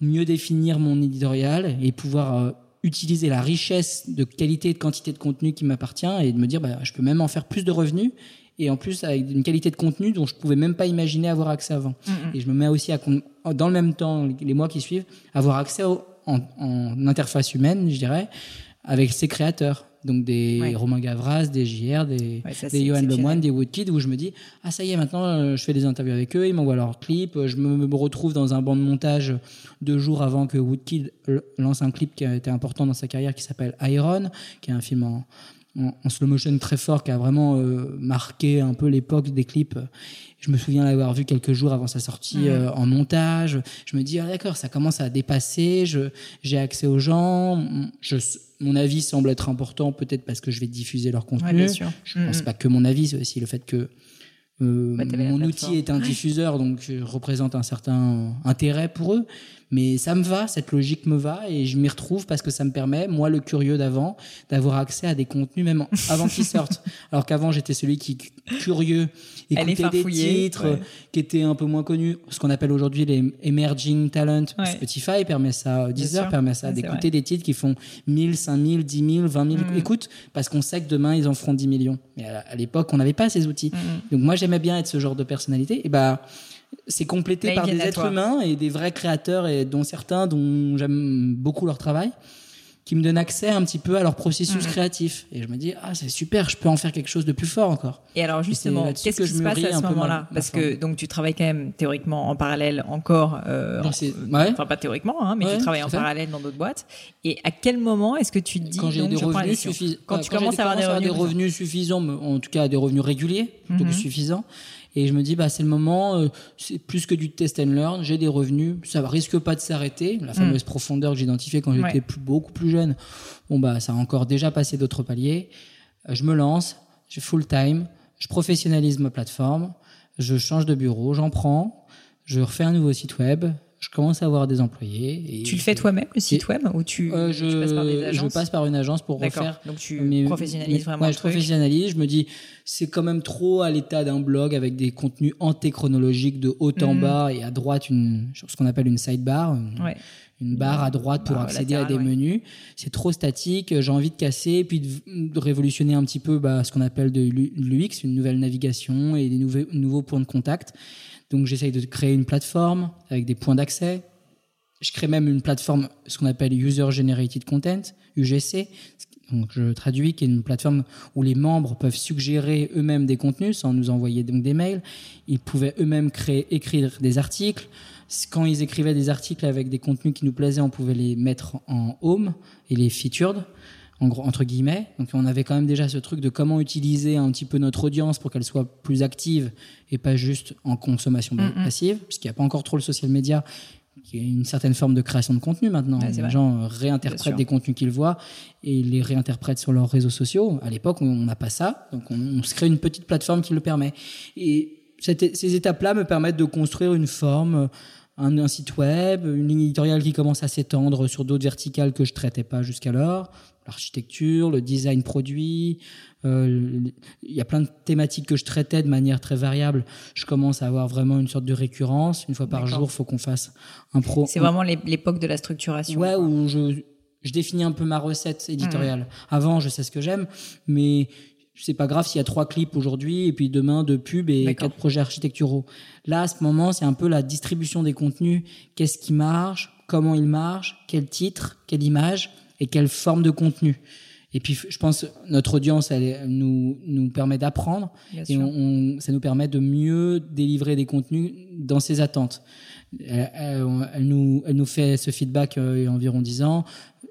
mieux définir mon éditorial et pouvoir euh, utiliser la richesse de qualité et de quantité de contenu qui m'appartient et de me dire bah, je peux même en faire plus de revenus et en plus avec une qualité de contenu dont je pouvais même pas imaginer avoir accès avant. Mm -hmm. Et je me mets aussi à dans le même temps les mois qui suivent avoir accès au, en, en interface humaine, je dirais, avec ses créateurs. Donc des Ouais. Romain Gavras, des JR, des, Ouais, ça, des c'est Johan. Lemoine, des Woodkid, où je me dis, ah ça y est, maintenant euh, je fais des interviews avec eux, ils m'envoient leurs clips, euh, je me, retrouve dans un banc de montage deux jours avant que Woodkid l- lance un clip qui a été important dans sa carrière qui s'appelle Iron, qui est un film en, en, en slow motion très fort qui a vraiment euh, marqué un peu l'époque des clips. Je me souviens l'avoir vu quelques jours avant sa sortie Mhm. euh, en montage. Je me dis, ah, d'accord, ça commence à dépasser, je, j'ai accès aux gens, je, mon avis semble être important, peut-être parce que je vais diffuser leur contenu. Ouais, bien sûr. Je pense pas que mon avis, c'est aussi le fait que euh, Bah, mon outil est un diffuseur, donc je représente un certain intérêt pour eux. Mais ça me va, cette logique me va, et je m'y retrouve parce que ça me permet, moi le curieux d'avant, d'avoir accès à des contenus même avant qu'ils sortent. Alors qu'avant j'étais celui qui, curieux, écoutait des titres ouais. qui étaient un peu moins connus, ce qu'on appelle aujourd'hui les emerging talent. Ouais. Spotify permet ça, Deezer permet ça, d'écouter des titres qui font 1000, 5000, 10 000, 20 000 Mm. écoutes, parce qu'on sait que demain ils en feront 10 millions. Mais à, l'époque, on n'avait pas ces outils. Mhm. Donc moi, j'aimais bien être ce genre de personnalité. Et bah, c'est complété Là, ils par des êtres toi. humains et des vrais créateurs, et dont certains dont j'aime beaucoup leur travail, qui me donnent accès un petit peu à leur processus Mhm. créatif. Et je me dis, ah, c'est super, je peux en faire quelque chose de plus fort encore. Et alors justement, qu'est-ce que qui se passe à ce moment-là Parce que donc tu travailles quand même théoriquement en parallèle encore. euh, Non, en- c'est- ouais. Enfin pas théoriquement, hein, mais Ouais, tu travailles en fait. parallèle dans d'autres boîtes. Et à quel moment est-ce que tu te dis quand j'ai donc, des revenus suffisants, Quand tu commences à avoir des revenus, suffisants, en tout cas des revenus réguliers, plutôt que Mhm. suffisants, et je me dis bah c'est le moment, euh, c'est plus que du test and learn, j'ai des revenus, ça risque pas de s'arrêter, la fameuse profondeur que j'identifiais quand j'étais. Ouais. beaucoup plus jeune. Bon bah ça a encore déjà passé d'autres paliers. Euh, Je me lance, j'ai full time, je professionnalise ma plateforme, je change de bureau, j'en prends, je refais un nouveau site web, je commence à avoir des employés. Et tu le fais toi-même le site web ou tu, euh, tu passes par des je, agences je passe par une agence pour refaire. Donc tu mes- professionnalises mes- vraiment ouais, le je truc. professionnalise. Je me dis, c'est quand même trop à l'état d'un blog avec des contenus antéchronologiques de haut en Mhm. bas et à droite une, ce qu'on appelle une sidebar, une, Ouais. une barre à droite pour accéder à des ouais. menus. C'est trop statique. J'ai envie de casser, puis de, de révolutionner un petit peu bah, ce qu'on appelle de l'U- l'UX, une nouvelle navigation et des nouveaux, nouveaux points de contact. Donc j'essaye de créer une plateforme avec des points d'accès. Je crée même une plateforme, ce qu'on appelle User Generated Content, UGC. Je traduis, qui est une plateforme où les membres peuvent suggérer eux-mêmes des contenus sans nous envoyer donc des mails. Ils pouvaient eux-mêmes créer, écrire des articles. Quand ils écrivaient des articles avec des contenus qui nous plaisaient, on pouvait les mettre en home et les featured, en gros, entre guillemets. Donc on avait quand même déjà ce truc de comment utiliser un petit peu notre audience pour qu'elle soit plus active et pas juste en consommation Mm, mm. passive, puisqu'il n'y a pas encore trop le social media qui est une certaine forme de création de contenu maintenant. Ouais, les vrai. gens euh, réinterprètent des contenus qu'ils voient et ils les réinterprètent sur leurs réseaux sociaux. À l'époque, on on n'a pas ça, donc on, on se crée une petite plateforme qui le permet. Et cette- ces étapes-là me permettent de construire une forme, un, un site web, une ligne éditoriale qui commence à s'étendre sur d'autres verticales que je traitais pas jusqu'alors, l'architecture, le design produit. euh, Il y a plein de thématiques que je traitais de manière très variable. Je commence à avoir vraiment une sorte de récurrence. Une fois par jour, il faut qu'on fasse un pro. C'est vraiment l'é- l'époque de la structuration. Ouais, quoi. où je, je définis un peu ma recette éditoriale. Mmh. Avant, je sais ce que j'aime, mais c'est pas grave s'il y a trois clips aujourd'hui et puis demain deux pubs et quatre projets architecturaux. Là, à ce moment, c'est un peu la distribution des contenus. Qu'est-ce qui marche? Comment il marche? Quel titre? Quelle image? Et quelle forme de contenu? Et puis, je pense notre audience, elle, nous, nous permet d'apprendre et on, on- ça nous permet de mieux délivrer des contenus dans ses attentes. Elle, elle- elle nous, elle nous fait ce feedback euh, il y a environ 10 ans.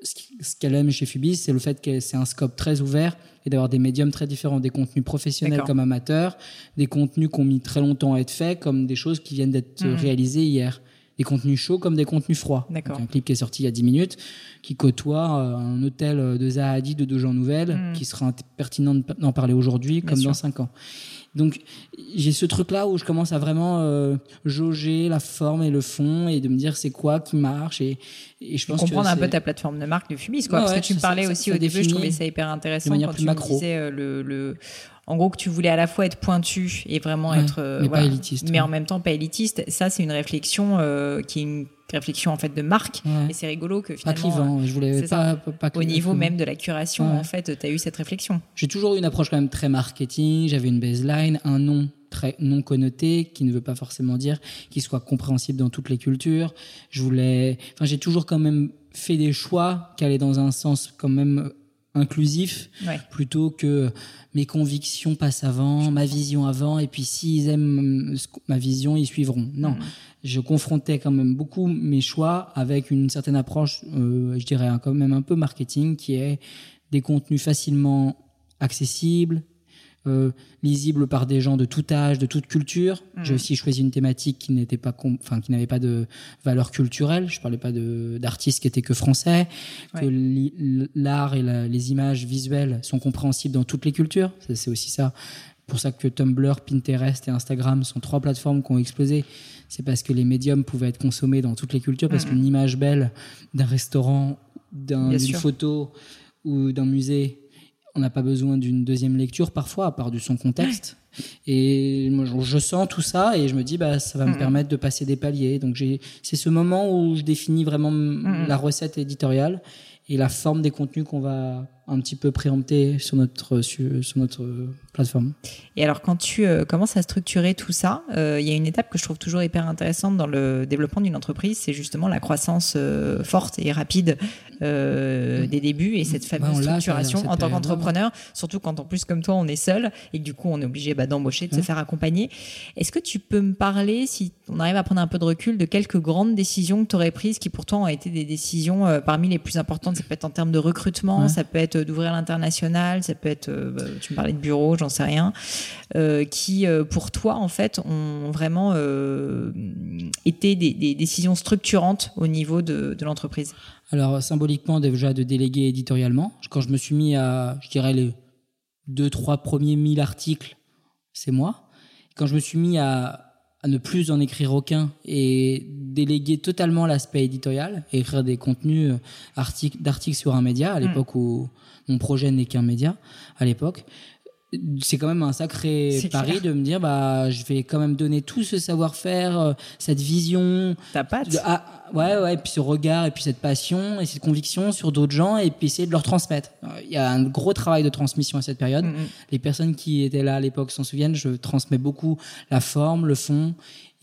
Ce qu'elle aime chez Fubis, c'est le fait que c'est un scope très ouvert et d'avoir des médiums très différents, des contenus professionnels comme amateurs, des contenus qui ont mis très longtemps à être faits, comme des choses qui viennent d'être Mhm. réalisées hier. Des contenus chauds comme des contenus froids. D'accord. Un clip qui est sorti il y a 10 minutes, qui côtoie euh, un hôtel de Zaha Hadid de deux gens nouvelles, Mhm. qui sera pertinent de- d'en parler aujourd'hui Bien comme sûr. dans 5 ans. Donc j'ai ce truc là où je commence à vraiment euh, jauger la forme et le fond et de me dire c'est quoi qui marche et, et je pense comprendre que un peu ta plateforme de marque de Fubis, quoi. Ouais, parce ouais, que tu me parlais ça- aussi ça au début, je trouvais ça hyper intéressant quand tu macro. me disais euh, le, le, en gros que tu voulais à la fois être pointu et vraiment Ouais, être, euh, mais pas élitiste, mais ouais. en même temps pas élitiste. Ça, c'est une réflexion euh, qui est une réflexion en fait de marque. Ouais. Et c'est rigolo que pas finalement, clivant je voulais pas, pas, pas au niveau même de la curation, en fait, tu as eu cette réflexion. j'ai toujours eu une approche quand même très marketing j'avais une baseline un nom très non connoté qui ne veut pas forcément dire qu'il soit compréhensible dans toutes les cultures je voulais enfin j'ai toujours quand même fait des choix qui allaient dans un sens quand même inclusif Ouais. plutôt que mes convictions passent avant, ma vision avant, et puis s'ils aiment ma vision, ils suivront. Non, Mhm. je confrontais quand même beaucoup mes choix avec une certaine approche, euh, je dirais hein, quand même un peu marketing, qui est des contenus facilement accessibles, euh, lisibles par des gens de tout âge, de toute culture. Mhm. J'ai aussi choisi une thématique qui n'était pas, com- enfin qui n'avait pas de valeur culturelle. Je parlais pas d'artistes qui étaient que français, que Ouais. l'art et la- les images visuelles sont compréhensibles dans toutes les cultures. C'est aussi ça. Pour ça que Tumblr, Pinterest et Instagram sont trois plateformes qui ont explosé. C'est parce que les médiums pouvaient être consommés dans toutes les cultures, parce Mhm. qu'une image belle d'un restaurant, d'une photo ou d'un musée, on n'a pas besoin d'une deuxième lecture parfois, à part de son contexte. Et moi, je, sens tout ça et je me dis, bah, ça va me permettre de passer des paliers. Donc, j'ai, c'est ce moment où je définis vraiment la recette éditoriale et la forme des contenus qu'on va un petit peu préempter sur notre, sur notre plateforme. Et alors, quand tu euh, commences à structurer tout ça, euh, il y a une étape que je trouve toujours hyper intéressante dans le développement d'une entreprise, c'est justement la croissance euh, forte et rapide des débuts et cette fameuse structuration cette en tant qu'entrepreneur, surtout quand en plus comme toi on est seul et que du coup on est obligé bah, d'embaucher, de se faire accompagner. Est-ce que tu peux me parler, si on arrive à prendre un peu de recul, de quelques grandes décisions que tu aurais prises qui pourtant ont été des décisions parmi les plus importantes? Ça peut être en termes de recrutement, Ouais. ça peut être d'ouvrir l'international, ça peut être, bah, tu me parlais de bureau, j'en sais rien euh, qui, euh, pour toi, en fait, ont vraiment euh, été des, des décisions structurantes au niveau de, de l'entreprise? Alors, symboliquement, déjà de déléguer éditorialement. Quand je me suis mis à, je dirais, les deux, trois premiers mille articles, c'est moi. Quand je me suis mis à, à ne plus en écrire aucun et déléguer totalement l'aspect éditorial écrire des contenus articles, d'articles sur un média, à l'époque où mon projet n'est qu'un média, à l'époque, c'est quand même un sacré pari clair. de me dire, bah, je vais quand même donner tout ce savoir-faire, euh, cette vision, Ta patte de- ah, ouais, ouais, et puis ce regard, et puis cette passion, et cette conviction sur d'autres gens, et puis essayer de leur transmettre. Euh, Il y a un gros travail de transmission à cette période. Mhm. Les personnes qui étaient là à l'époque s'en souviennent, je transmets beaucoup la forme, le fond,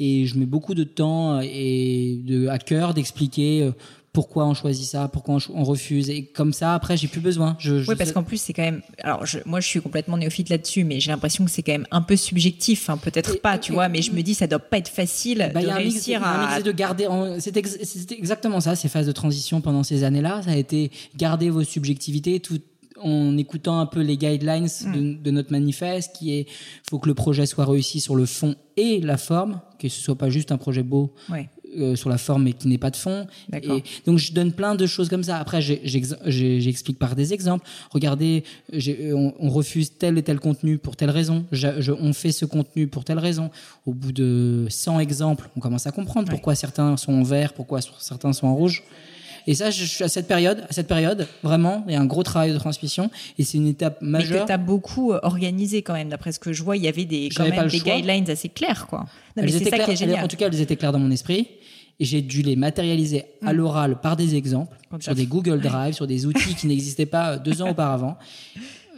et je mets beaucoup de temps et de, à cœur d'expliquer euh, pourquoi on choisit ça, pourquoi on, refuse, et comme ça, après, j'ai plus besoin. Je, je Oui, parce sais- qu'en plus, c'est quand même. Alors, je- moi, je suis complètement néophyte là-dessus, mais j'ai l'impression que c'est quand même un peu subjectif. Enfin, peut-être pas, tu et- vois, mais je me dis, ça doit pas être facile Bah, de y a un mix, réussir un à. mix de garder. C'est ex- c'est exactement ça, ces phases de transition pendant ces années-là. Ça a été garder vos subjectivités tout en écoutant un peu les guidelines Mm. de, de notre manifeste, qui est faut que le projet soit réussi sur le fond et la forme, que ce soit pas juste un projet beau Ouais, euh, sur la forme mais qui n'est pas de fond. Et donc je donne plein de choses comme ça. Après, j'explique par des exemples. Regardez, j'ai- on, on refuse tel et tel contenu pour telle raison. Je- je- on fait ce contenu pour telle raison. Au bout de 100 exemples, on commence à comprendre Ouais. pourquoi certains sont en vert, pourquoi certains sont en rouge. Et ça, je suis à cette période, à cette période, vraiment, il y a un gros travail de transmission et c'est une étape mais que majeure. as beaucoup euh, organisé quand même. D'après ce que je vois, il y avait des, quand même des choix. guidelines assez claires, quoi. Non, mais c'est ça qui est génial. En tout cas, elles étaient claires dans mon esprit. Et j'ai dû les matérialiser à Mm. l'oral par des exemples sur des Google Drive, sur des outils qui n'existaient pas euh, deux ans auparavant.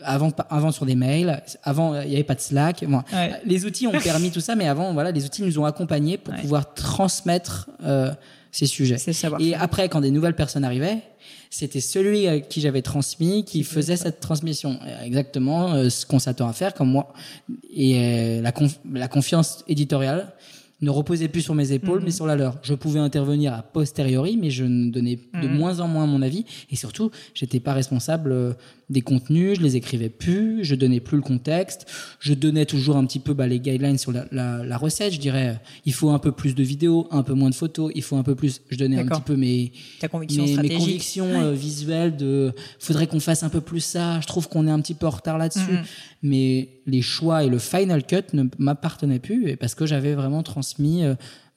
Avant, avant sur des mails, avant euh, il n'y avait pas de Slack. Bon, Ouais. Les outils ont permis tout ça, mais avant voilà, les outils nous ont accompagnés pour Ouais. pouvoir transmettre euh, ces sujets. Et après, quand des nouvelles personnes arrivaient, c'était celui à qui j'avais transmis qui faisait cette transmission. Euh, Exactement euh, ce qu'on s'attend à faire, comme moi. Et euh, la, conf- la confiance éditoriale ne reposait plus sur mes épaules, Mhm. mais sur la leur. Je pouvais intervenir a posteriori, mais je ne donnais de Mhm. moins en moins mon avis. Et surtout, j'étais pas responsable euh, des contenus, je les écrivais plus, je donnais plus le contexte, je donnais toujours un petit peu bah, les guidelines sur la, la, la recette. Je dirais, euh, il faut un peu plus de vidéos, un peu moins de photos, il faut un peu plus. Je donnais un petit peu mes, conviction mes, mes convictions euh, visuelles de faudrait qu'on fasse un peu plus ça. Je trouve qu'on est un petit peu en retard là-dessus. Mais les choix et le final cut ne m'appartenaient plus et parce que j'avais vraiment transmis euh,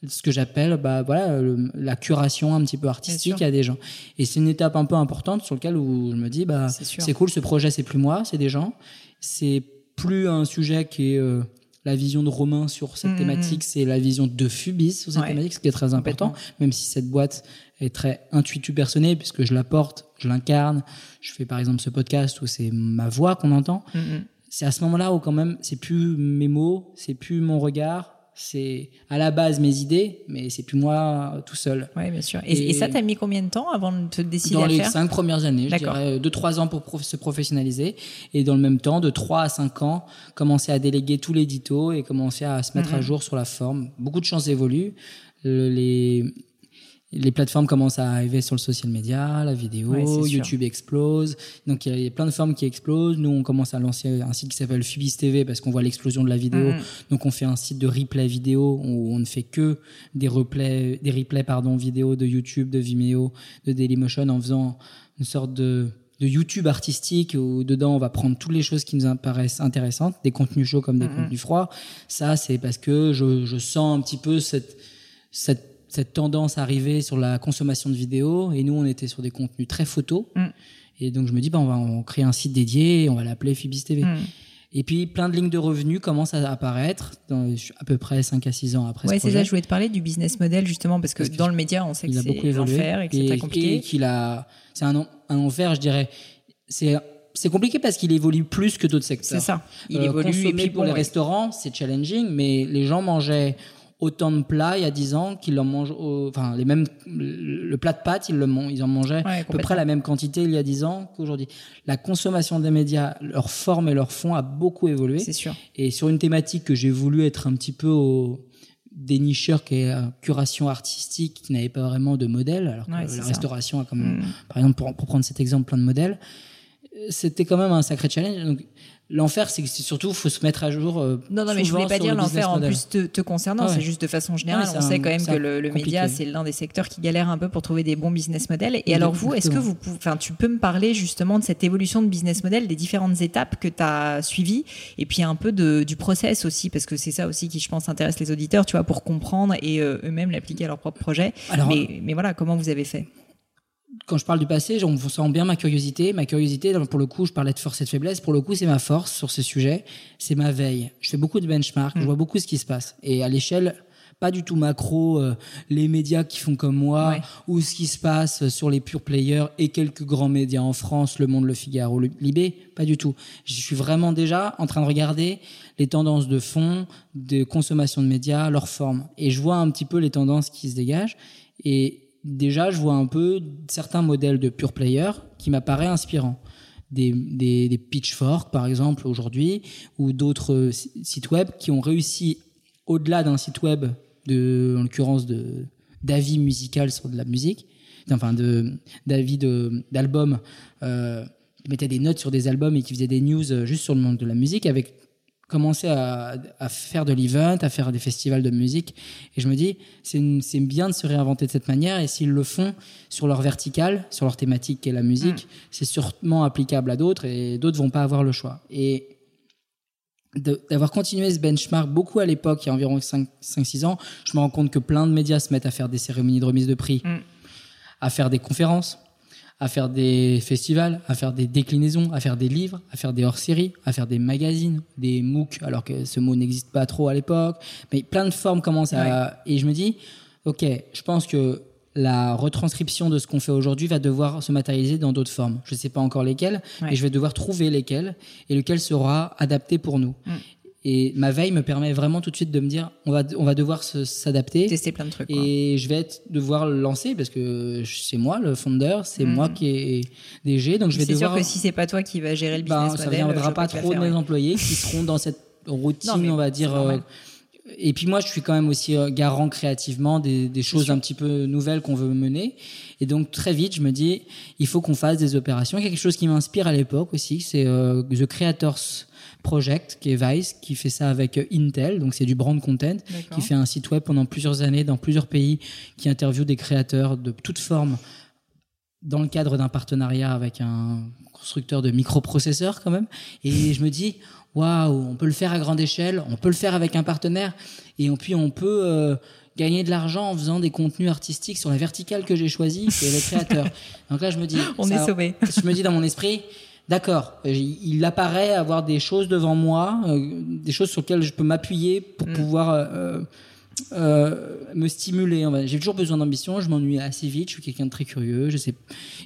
ce que j'appelle bah voilà le- la curation un petit peu artistique à des gens. Et c'est une étape un peu importante sur laquelle où je me dis bah C'est cool ce projet c'est plus moi, c'est des gens. C'est plus un sujet qui est euh, la vision de Romain sur cette Mhm. thématique, c'est la vision de Fubis sur cette Ouais. thématique, ce qui est très important, même si cette boîte est très intuitu personnée, puisque je la porte, je l'incarne. Je fais par exemple ce podcast où c'est ma voix qu'on entend. C'est à ce moment-là où quand même, c'est plus mes mots, c'est plus mon regard, c'est à la base mes idées, mais c'est plus moi euh, tout seul. Oui, bien sûr. Et, et ça, t'as mis combien de temps avant de te décider à le faire Dans les cinq premières années, je dirais 2-3 ans pour se professionnaliser. Et dans le même temps, de 3 à 5 ans, commencer à déléguer tout l'édito et commencer à se mettre à jour sur la forme. Beaucoup de choses évoluent. Les, les plateformes commencent à arriver sur le social media, la vidéo, YouTube explose. Donc il y, a plein de formes qui explosent. Nous, on commence à lancer un site qui s'appelle Fubis TV parce qu'on voit l'explosion de la vidéo. Mm. Donc on fait un site de replay vidéo où on ne fait que des replays, des replays pardon vidéo de YouTube, de Vimeo, de Dailymotion en faisant une sorte de de YouTube artistique où dedans on va prendre toutes les choses qui nous apparaissent intéressantes, des contenus chauds comme des mm, mm. contenus froids. Ça, c'est parce que je, je sens un petit peu cette cette cette tendance à arriver sur la consommation de vidéos et nous on était sur des contenus très photos mm. et donc je me dis bah on va créer un site dédié on va l'appeler Phibis TV mm. et puis plein de lignes de revenus commencent à apparaître dans, à peu près 5 à 6 ans après ouais c'est ça je voulais te parler du business model justement parce que dans le média on sait que c'est l'enfer et que c'est très compliqué et qu'il a c'est un, un enfer je dirais c'est c'est compliqué parce qu'il évolue plus que d'autres secteurs. C'est ça. Il euh, évolue et puis pour les restaurants, c'est challenging, mais les gens mangeaient autant de plats il y a 10 ans qu'ils en mangent enfin les mêmes le plat de pâtes ils le ils en mangeaient à peu près la même quantité il y a 10 ans qu'aujourd'hui. La consommation des médias leur forme et leur fond a beaucoup évolué. C'est sûr. Et sur une thématique que j'ai voulu être un petit peu au dénicheur qui est euh, curation artistique qui n'avait pas vraiment de modèle alors que la restauration a comme mm. par exemple pour, pour prendre cet exemple plein de modèles euh, c'était quand même un sacré challenge. Donc L'enfer, c'est que surtout, faut se mettre à jour. Euh, non, non, mais je voulais pas dire l'enfer en plus te, concernant. C'est juste de façon générale. on sait quand même que le, média, c'est l'un des secteurs qui galère un peu pour trouver des bons business models. Et alors vous, est-ce que vous, enfin, tu peux me parler justement de cette évolution de business model, des différentes étapes que tu as suivies, et puis un peu de, du process aussi, parce que c'est ça aussi qui, je pense, intéresse les auditeurs, tu vois, pour comprendre et euh, eux-mêmes l'appliquer à leur propre projet. mais, mais voilà, comment vous avez fait? Quand je parle du passé, on sent bien ma curiosité. Ma curiosité, pour le coup, je parlais de force et de faiblesse. Pour le coup, c'est ma force sur ce sujet. C'est ma veille. Je fais beaucoup de benchmark. Je mm. vois beaucoup ce qui se passe. Et à l'échelle, pas du tout macro, euh, les médias qui font comme moi, ou ce qui se passe sur les pure players et quelques grands médias en France, Le Monde, Le Figaro, le Libé, pas du tout. Je suis vraiment déjà en train de regarder les tendances de fond, de consommation de médias, leur forme. Et je vois un petit peu les tendances qui se dégagent. Et déjà, je vois un peu certains modèles de pure player qui m'apparaissent inspirants. Des, des, des Pitchfork, par exemple, aujourd'hui, ou d'autres sites web qui ont réussi, au-delà d'un site web, de, en l'occurrence, de, d'avis musical sur de la musique, enfin, de, d'avis d'albums, euh, qui mettaient des notes sur des albums et qui faisaient des news euh, juste sur le monde de la musique avec commencer à, à, faire de l'event, à faire des festivals de musique. Et je me dis, c'est bien de se réinventer de cette manière. Et s'ils le font sur leur verticale, sur leur thématique qui est la musique, mm. c'est sûrement applicable à d'autres et d'autres vont pas avoir le choix. Et d'avoir continué ce benchmark beaucoup à l'époque, il y a environ 5-6 ans, je me rends compte que plein de médias se mettent à faire des cérémonies de remise de prix, mm. à faire des conférences, à faire des festivals, à faire des déclinaisons, à faire des livres, à faire des hors-séries, à faire des magazines, des MOOC, alors que ce mot n'existe pas trop à l'époque. Mais plein de formes commencent à... Et je me dis, ok, je pense que la retranscription de ce qu'on fait aujourd'hui va devoir se matérialiser dans d'autres formes. Je ne sais pas encore lesquelles, mais je vais devoir trouver lesquelles et lequel sera adapté pour nous. Mm. Et ma veille me permet vraiment tout de suite de me dire, on va, on va devoir s'adapter. Tester plein de trucs. Et je vais être, devoir le lancer parce que c'est moi le fondeur, c'est moi mhm. qui est DG, donc je vais devoir. C'est sûr que si c'est pas toi qui va gérer le ben, business ça model, ça viendra pas trop de mes employés qui seront dans cette routine, on va dire. Euh, et puis moi, je suis quand même aussi euh, garant créativement des, des choses un petit peu nouvelles qu'on veut mener. Et donc très vite, je me dis, il faut qu'on fasse des opérations. Quelque chose qui m'inspire à l'époque aussi, c'est euh, The Creators Project, qui est Vice, qui fait ça avec euh, Intel, donc c'est du brand content, qui fait un site web pendant plusieurs années dans plusieurs pays, qui interviewe des créateurs de toutes formes dans le cadre d'un partenariat avec un constructeur de microprocesseurs quand même. Et je me dis, waouh, on peut le faire à grande échelle, on peut le faire avec un partenaire, et puis on peut euh, gagner de l'argent en faisant des contenus artistiques sur la verticale que j'ai choisie, c'est les créateurs. Donc là, je me dis, on est sauvé. Je me dis dans mon esprit, D'accord, il apparaît avoir des choses devant moi, euh, des choses sur lesquelles je peux m'appuyer pour mm. pouvoir euh, euh, me stimuler. J'ai toujours besoin d'ambition, je m'ennuie assez vite, je suis quelqu'un de très curieux, je sais.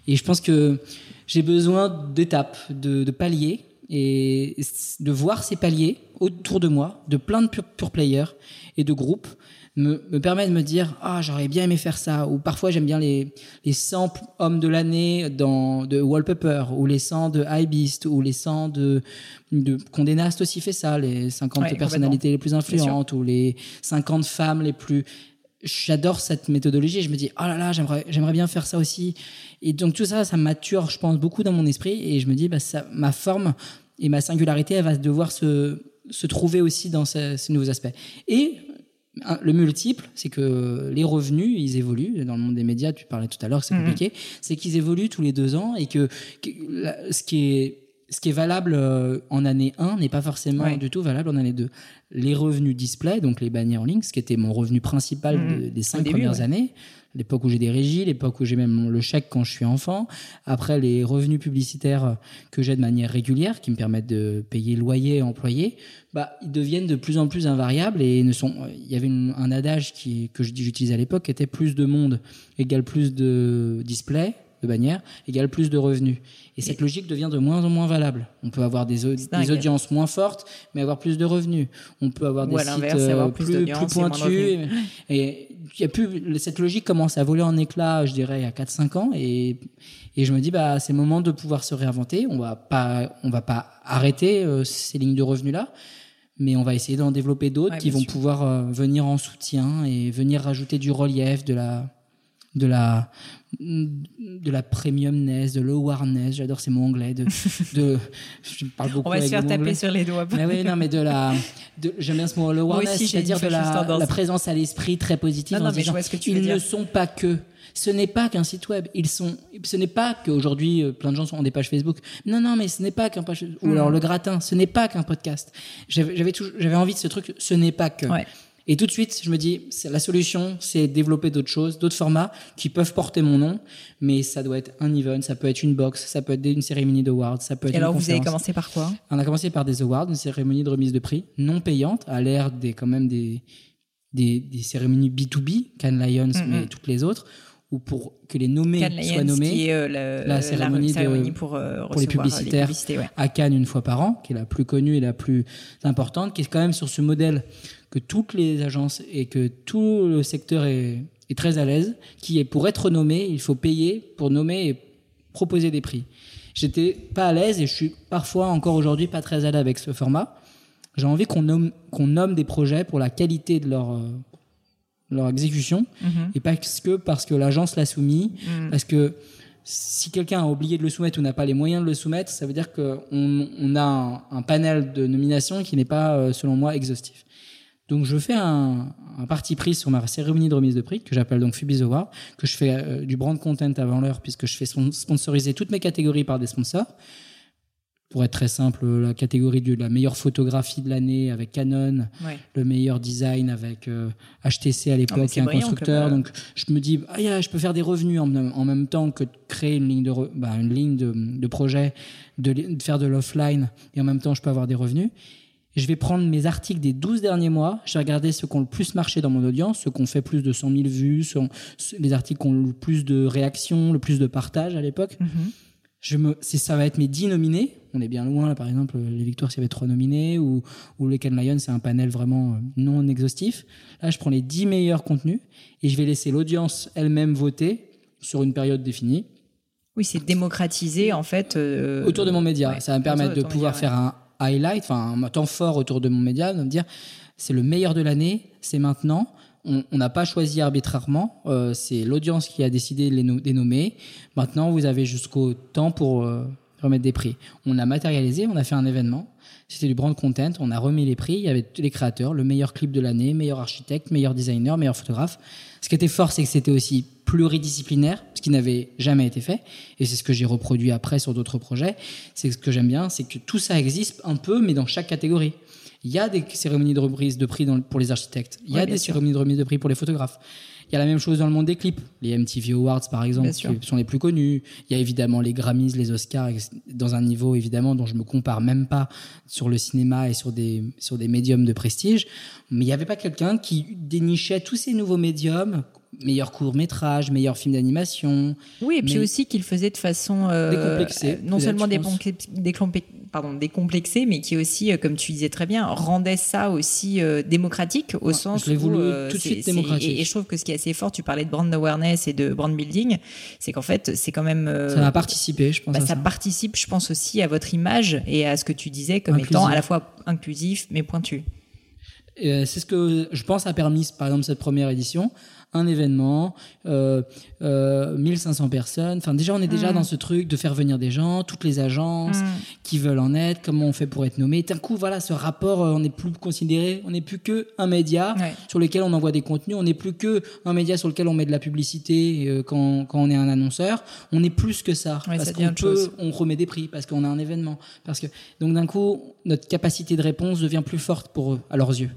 Et je pense que j'ai besoin d'étapes, de, de paliers. et de voir ces paliers autour de moi, de plein de pure, pure players et de groupes, me, me permet de me dire ah j'aurais bien aimé faire ça ou parfois j'aime bien les les 100 hommes de l'année dans de Wallpaper ou les 100 de High Beast ou les 100 de de Condé Nast aussi fait ça les 50 Ouais, personnalités les plus influentes ou les 50 femmes les plus j'adore cette méthodologie. Je me dis, oh là là, j'aimerais, j'aimerais bien faire ça aussi. Et donc tout ça, ça mature, je pense, beaucoup dans mon esprit. Et je me dis, bah, ça, ma forme et ma singularité, elle va devoir se, se trouver aussi dans ce- ces nouveaux aspects. Et le multiple, c'est que les revenus, ils évoluent. Dans le monde des médias, tu parlais tout à l'heure c'est Mhm. compliqué. C'est qu'ils évoluent tous les deux ans et que, que la- ce qui est ce qui est valable euh, en année 1 n'est pas forcément Ouais. du tout valable en année 2. Les revenus display, donc les bannières en ligne, ce qui était mon revenu principal Mhm. de- des cinq début, premières ouais. années, l'époque où j'ai des régies, l'époque où j'ai même le chèque quand je suis enfant, après les revenus publicitaires que j'ai de manière régulière, qui me permettent de payer loyer et employé, bah, ils deviennent de plus en plus invariables et ne sont. Il y avait une- un adage qui, que j'utilisais à l'époque, qui était plus de monde égale plus de display, de bannières, égale plus de revenus. Et cette logique devient de moins en moins valable. On peut avoir des, audiences moins fortes, mais avoir plus de revenus. On peut avoir Ou des sites euh, avoir plus plus, pointus. Et y a plus, cette logique commence à voler en éclats, je dirais, il y a 4-5 ans. Et, et je me dis, bah, c'est le moment de pouvoir se réinventer. On va pas, on va pas arrêter euh, ces lignes de revenus-là. Mais on va essayer d'en développer d'autres Ouais, qui vont sûr. pouvoir euh, venir en soutien et venir rajouter du relief, de la, de la, de la premiumness, de l'awareness. J'adore ces mots anglais. De, de, je parle beaucoup On va se faire taper anglais. sur les doigts. Mais oui, non, mais de la, j'aime bien ce mot, l'awareness, c'est-à-dire de la, présence à l'esprit très positive. Non, en non, se mais je disant, vois ce que tu ils veux ne sont pas que. Ce n'est pas qu'un site web. Ils sont. Ce n'est pas qu'aujourd'hui euh, plein de gens sont ont des pages Facebook. Non, non, mais ce n'est pas qu'un page. Ou Mm. alors le gratin. Ce n'est pas qu'un podcast. J'avais, j'avais envie de ce truc. Ce n'est pas que. Ouais. Et tout de suite, je me dis, la solution, c'est développer d'autres choses, d'autres formats qui peuvent porter mon nom, mais ça doit être un event, ça peut être une box, ça peut être une cérémonie d'awards, ça peut être Et alors, vous avez commencé par quoi? On a commencé par des awards, une cérémonie de remise de prix non payante, à l'ère des quand même des, des, des cérémonies B2B, Cannes Lions, mais toutes les autres, ou pour que les nommés Cannes soient Lions, nommés qui est euh, le- la cérémonie de- pour, euh, pour les euh, publicitaires. publicités, ouais. à Cannes une fois par an, qui est la plus connue et la plus importante, qui est quand même sur ce modèle que toutes les agences et que tout le secteur est, est très à l'aise, qui est pour être nommé, il faut payer pour nommer et proposer des prix. J'étais pas à l'aise et je suis parfois encore aujourd'hui pas très à l'aise avec ce format. J'ai envie qu'on nomme, qu'on nomme des projets pour la qualité de leur, euh, leur exécution Mhm. et parce que, parce que l'agence l'a soumis, Mhm. parce que si quelqu'un a oublié de le soumettre ou n'a pas les moyens de le soumettre, ça veut dire qu'on on a un, un panel de nominations qui n'est pas, euh, selon moi, exhaustif. Donc je fais un, un parti pris sur ma cérémonie de remise de prix que j'appelle donc Fubis Award, que je fais euh, du brand content avant l'heure puisque je fais spon- sponsoriser toutes mes catégories par des sponsors. Pour être très simple, la catégorie de la meilleure photographie de l'année avec Canon, Ouais. le meilleur design avec euh, HTC à Ah, mais l'époque c'est et un brillant constructeur. euh, Donc je me dis, ah, yeah, je peux faire des revenus en, en même temps que de créer une ligne de, re- bah, une ligne de, de projet, de, faire de l'offline et en même temps je peux avoir des revenus. Je vais prendre mes articles des 12 derniers mois, je vais regarder ceux qui ont le plus marché dans mon audience, ceux qui ont fait plus de 100 000 vues, ceux- les articles qui ont le plus de réactions, le plus de partages à l'époque Mhm. Je me, c'est, ça va être mes 10 nominés. On est bien loin, là, par exemple, les victoires, s'il y avait 3 nominés, ou, ou les c'est un panel vraiment euh, non exhaustif. Là, je prends les 10 meilleurs contenus et je vais laisser l'audience elle-même voter sur une période définie Oui, c'est démocratisé, en fait. euh, autour de mon média. ouais, ça va me permettre de pouvoir média, faire un highlight, enfin un temps fort autour de mon média, de me dire c'est le meilleur de l'année, c'est maintenant. On n'a pas choisi arbitrairement, euh, c'est l'audience qui a décidé de les no- nommer. Maintenant, vous avez jusqu'au temps pour euh, remettre des prix. On a matérialisé, on a fait un événement. C'était du brand content, on a remis les prix, il y avait tous les créateurs, le meilleur clip de l'année, meilleur architecte, meilleur designer, meilleur photographe. Ce qui était fort, c'est que c'était aussi pluridisciplinaire, ce qui n'avait jamais été fait. Et c'est ce que j'ai reproduit après sur d'autres projets. C'est ce que j'aime bien, c'est que tout ça existe un peu, mais dans chaque catégorie. Il y a des cérémonies de reprise de prix dans- pour les architectes. Il y a des sûr. cérémonies de remise de prix pour les photographes. Il y a la même chose dans le monde des clips. Les MTV Awards, par exemple, qui sont les plus connus. Il y a évidemment les Grammys, les Oscars, dans un niveau évidemment dont je me compare même pas sur le cinéma et sur des sur des médiums de prestige. Mais il n'y avait pas quelqu'un qui dénichait tous ces nouveaux médiums meilleur court métrage, meilleur film d'animation. Oui, et puis aussi qu'il faisait de façon euh, décomplexée, non seulement pardon, décomplexée, mais qui aussi, euh, comme tu disais très bien, rendait ça aussi euh, démocratique au sens je voulu tout de suite démocratique. Et, je trouve que ce qui est assez fort, tu parlais de brand awareness et de brand building, c'est qu'en fait, c'est quand même ça a participé, je pense. Bah, ça, participe, je pense aussi à votre image et à ce que tu disais comme étant à la fois inclusif mais pointu. c'est ce que je pense a permis, par exemple, cette première édition un événement, euh, euh, 1500 personnes. Enfin, déjà, on est déjà mm. dans ce truc de faire venir des gens, toutes les agences mm. qui veulent en être, comment on fait pour être nommé. D'un coup, voilà, ce rapport, euh, on n'est plus considéré, on n'est plus que un média sur lequel on envoie des contenus, on n'est plus que un média sur lequel on met de la publicité euh, quand, quand, on est un annonceur. On est plus que ça. parce qu'on peut, on remet des prix, parce qu'on a un événement. Parce que, donc d'un coup, notre capacité de réponse devient plus forte pour eux, à leurs yeux.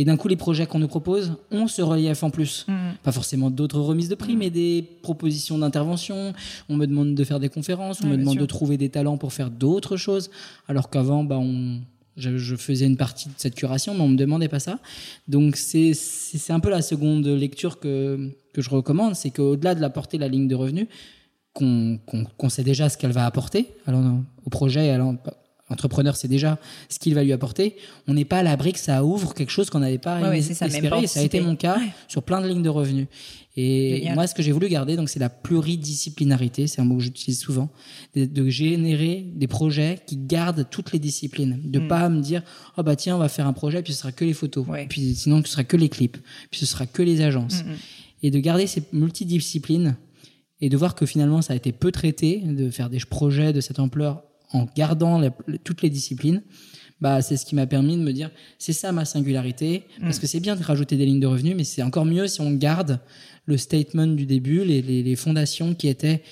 Et d'un coup, les projets qu'on nous propose ont ce relief en plus. Mm. Pas forcément d'autres remises de prix, mm. mais des propositions d'intervention. On me demande de faire des conférences, on me demande de trouver des talents pour faire d'autres choses. Alors qu'avant, bah, on, je, faisais une partie de cette curation, mais on me demandait pas ça. Donc c'est un peu la seconde lecture que, que je recommande, c'est qu'au-delà de l'apporter la ligne de revenus, qu'on sait déjà ce qu'elle va apporter alors, au projet, alors, entrepreneur c'est déjà ce qu'il va lui apporter. On n'est pas à l'abri que ça ouvre quelque chose qu'on n'avait pas espéré. ça a été mon cas sur plein de lignes de revenus. Et moi, ce que j'ai voulu garder, donc, c'est la pluridisciplinarité. C'est un mot que j'utilise souvent. De, générer des projets qui gardent toutes les disciplines. De mm. pas me dire, oh bah tiens, on va faire un projet, puis ce sera que les photos. Puis sinon, ce sera que les clips. Puis ce sera que les agences. Mm, mm. Et de garder ces multidisciplines et de voir que finalement, ça a été peu traité, de faire des projets de cette ampleur en gardant toutes les disciplines, bah, c'est ce qui m'a permis de me dire, c'est ça ma singularité, parce mm. que c'est bien de rajouter des lignes de revenus, mais c'est encore mieux si on garde le statement du début, les, les, fondations qui étaient,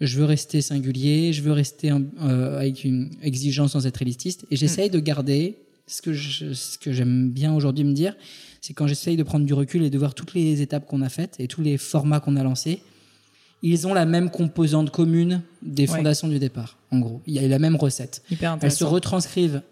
je veux rester singulier, je veux rester euh, avec une exigence sans être élitiste, et j'essaye mm. de garder ce que ce que j'aime bien aujourd'hui me dire, c'est quand j'essaye de prendre du recul et de voir toutes les étapes qu'on a faites et tous les formats qu'on a lancés, ils ont la même composante commune des fondations du départ, en gros. Il y a la même recette. Elles se retranscrivent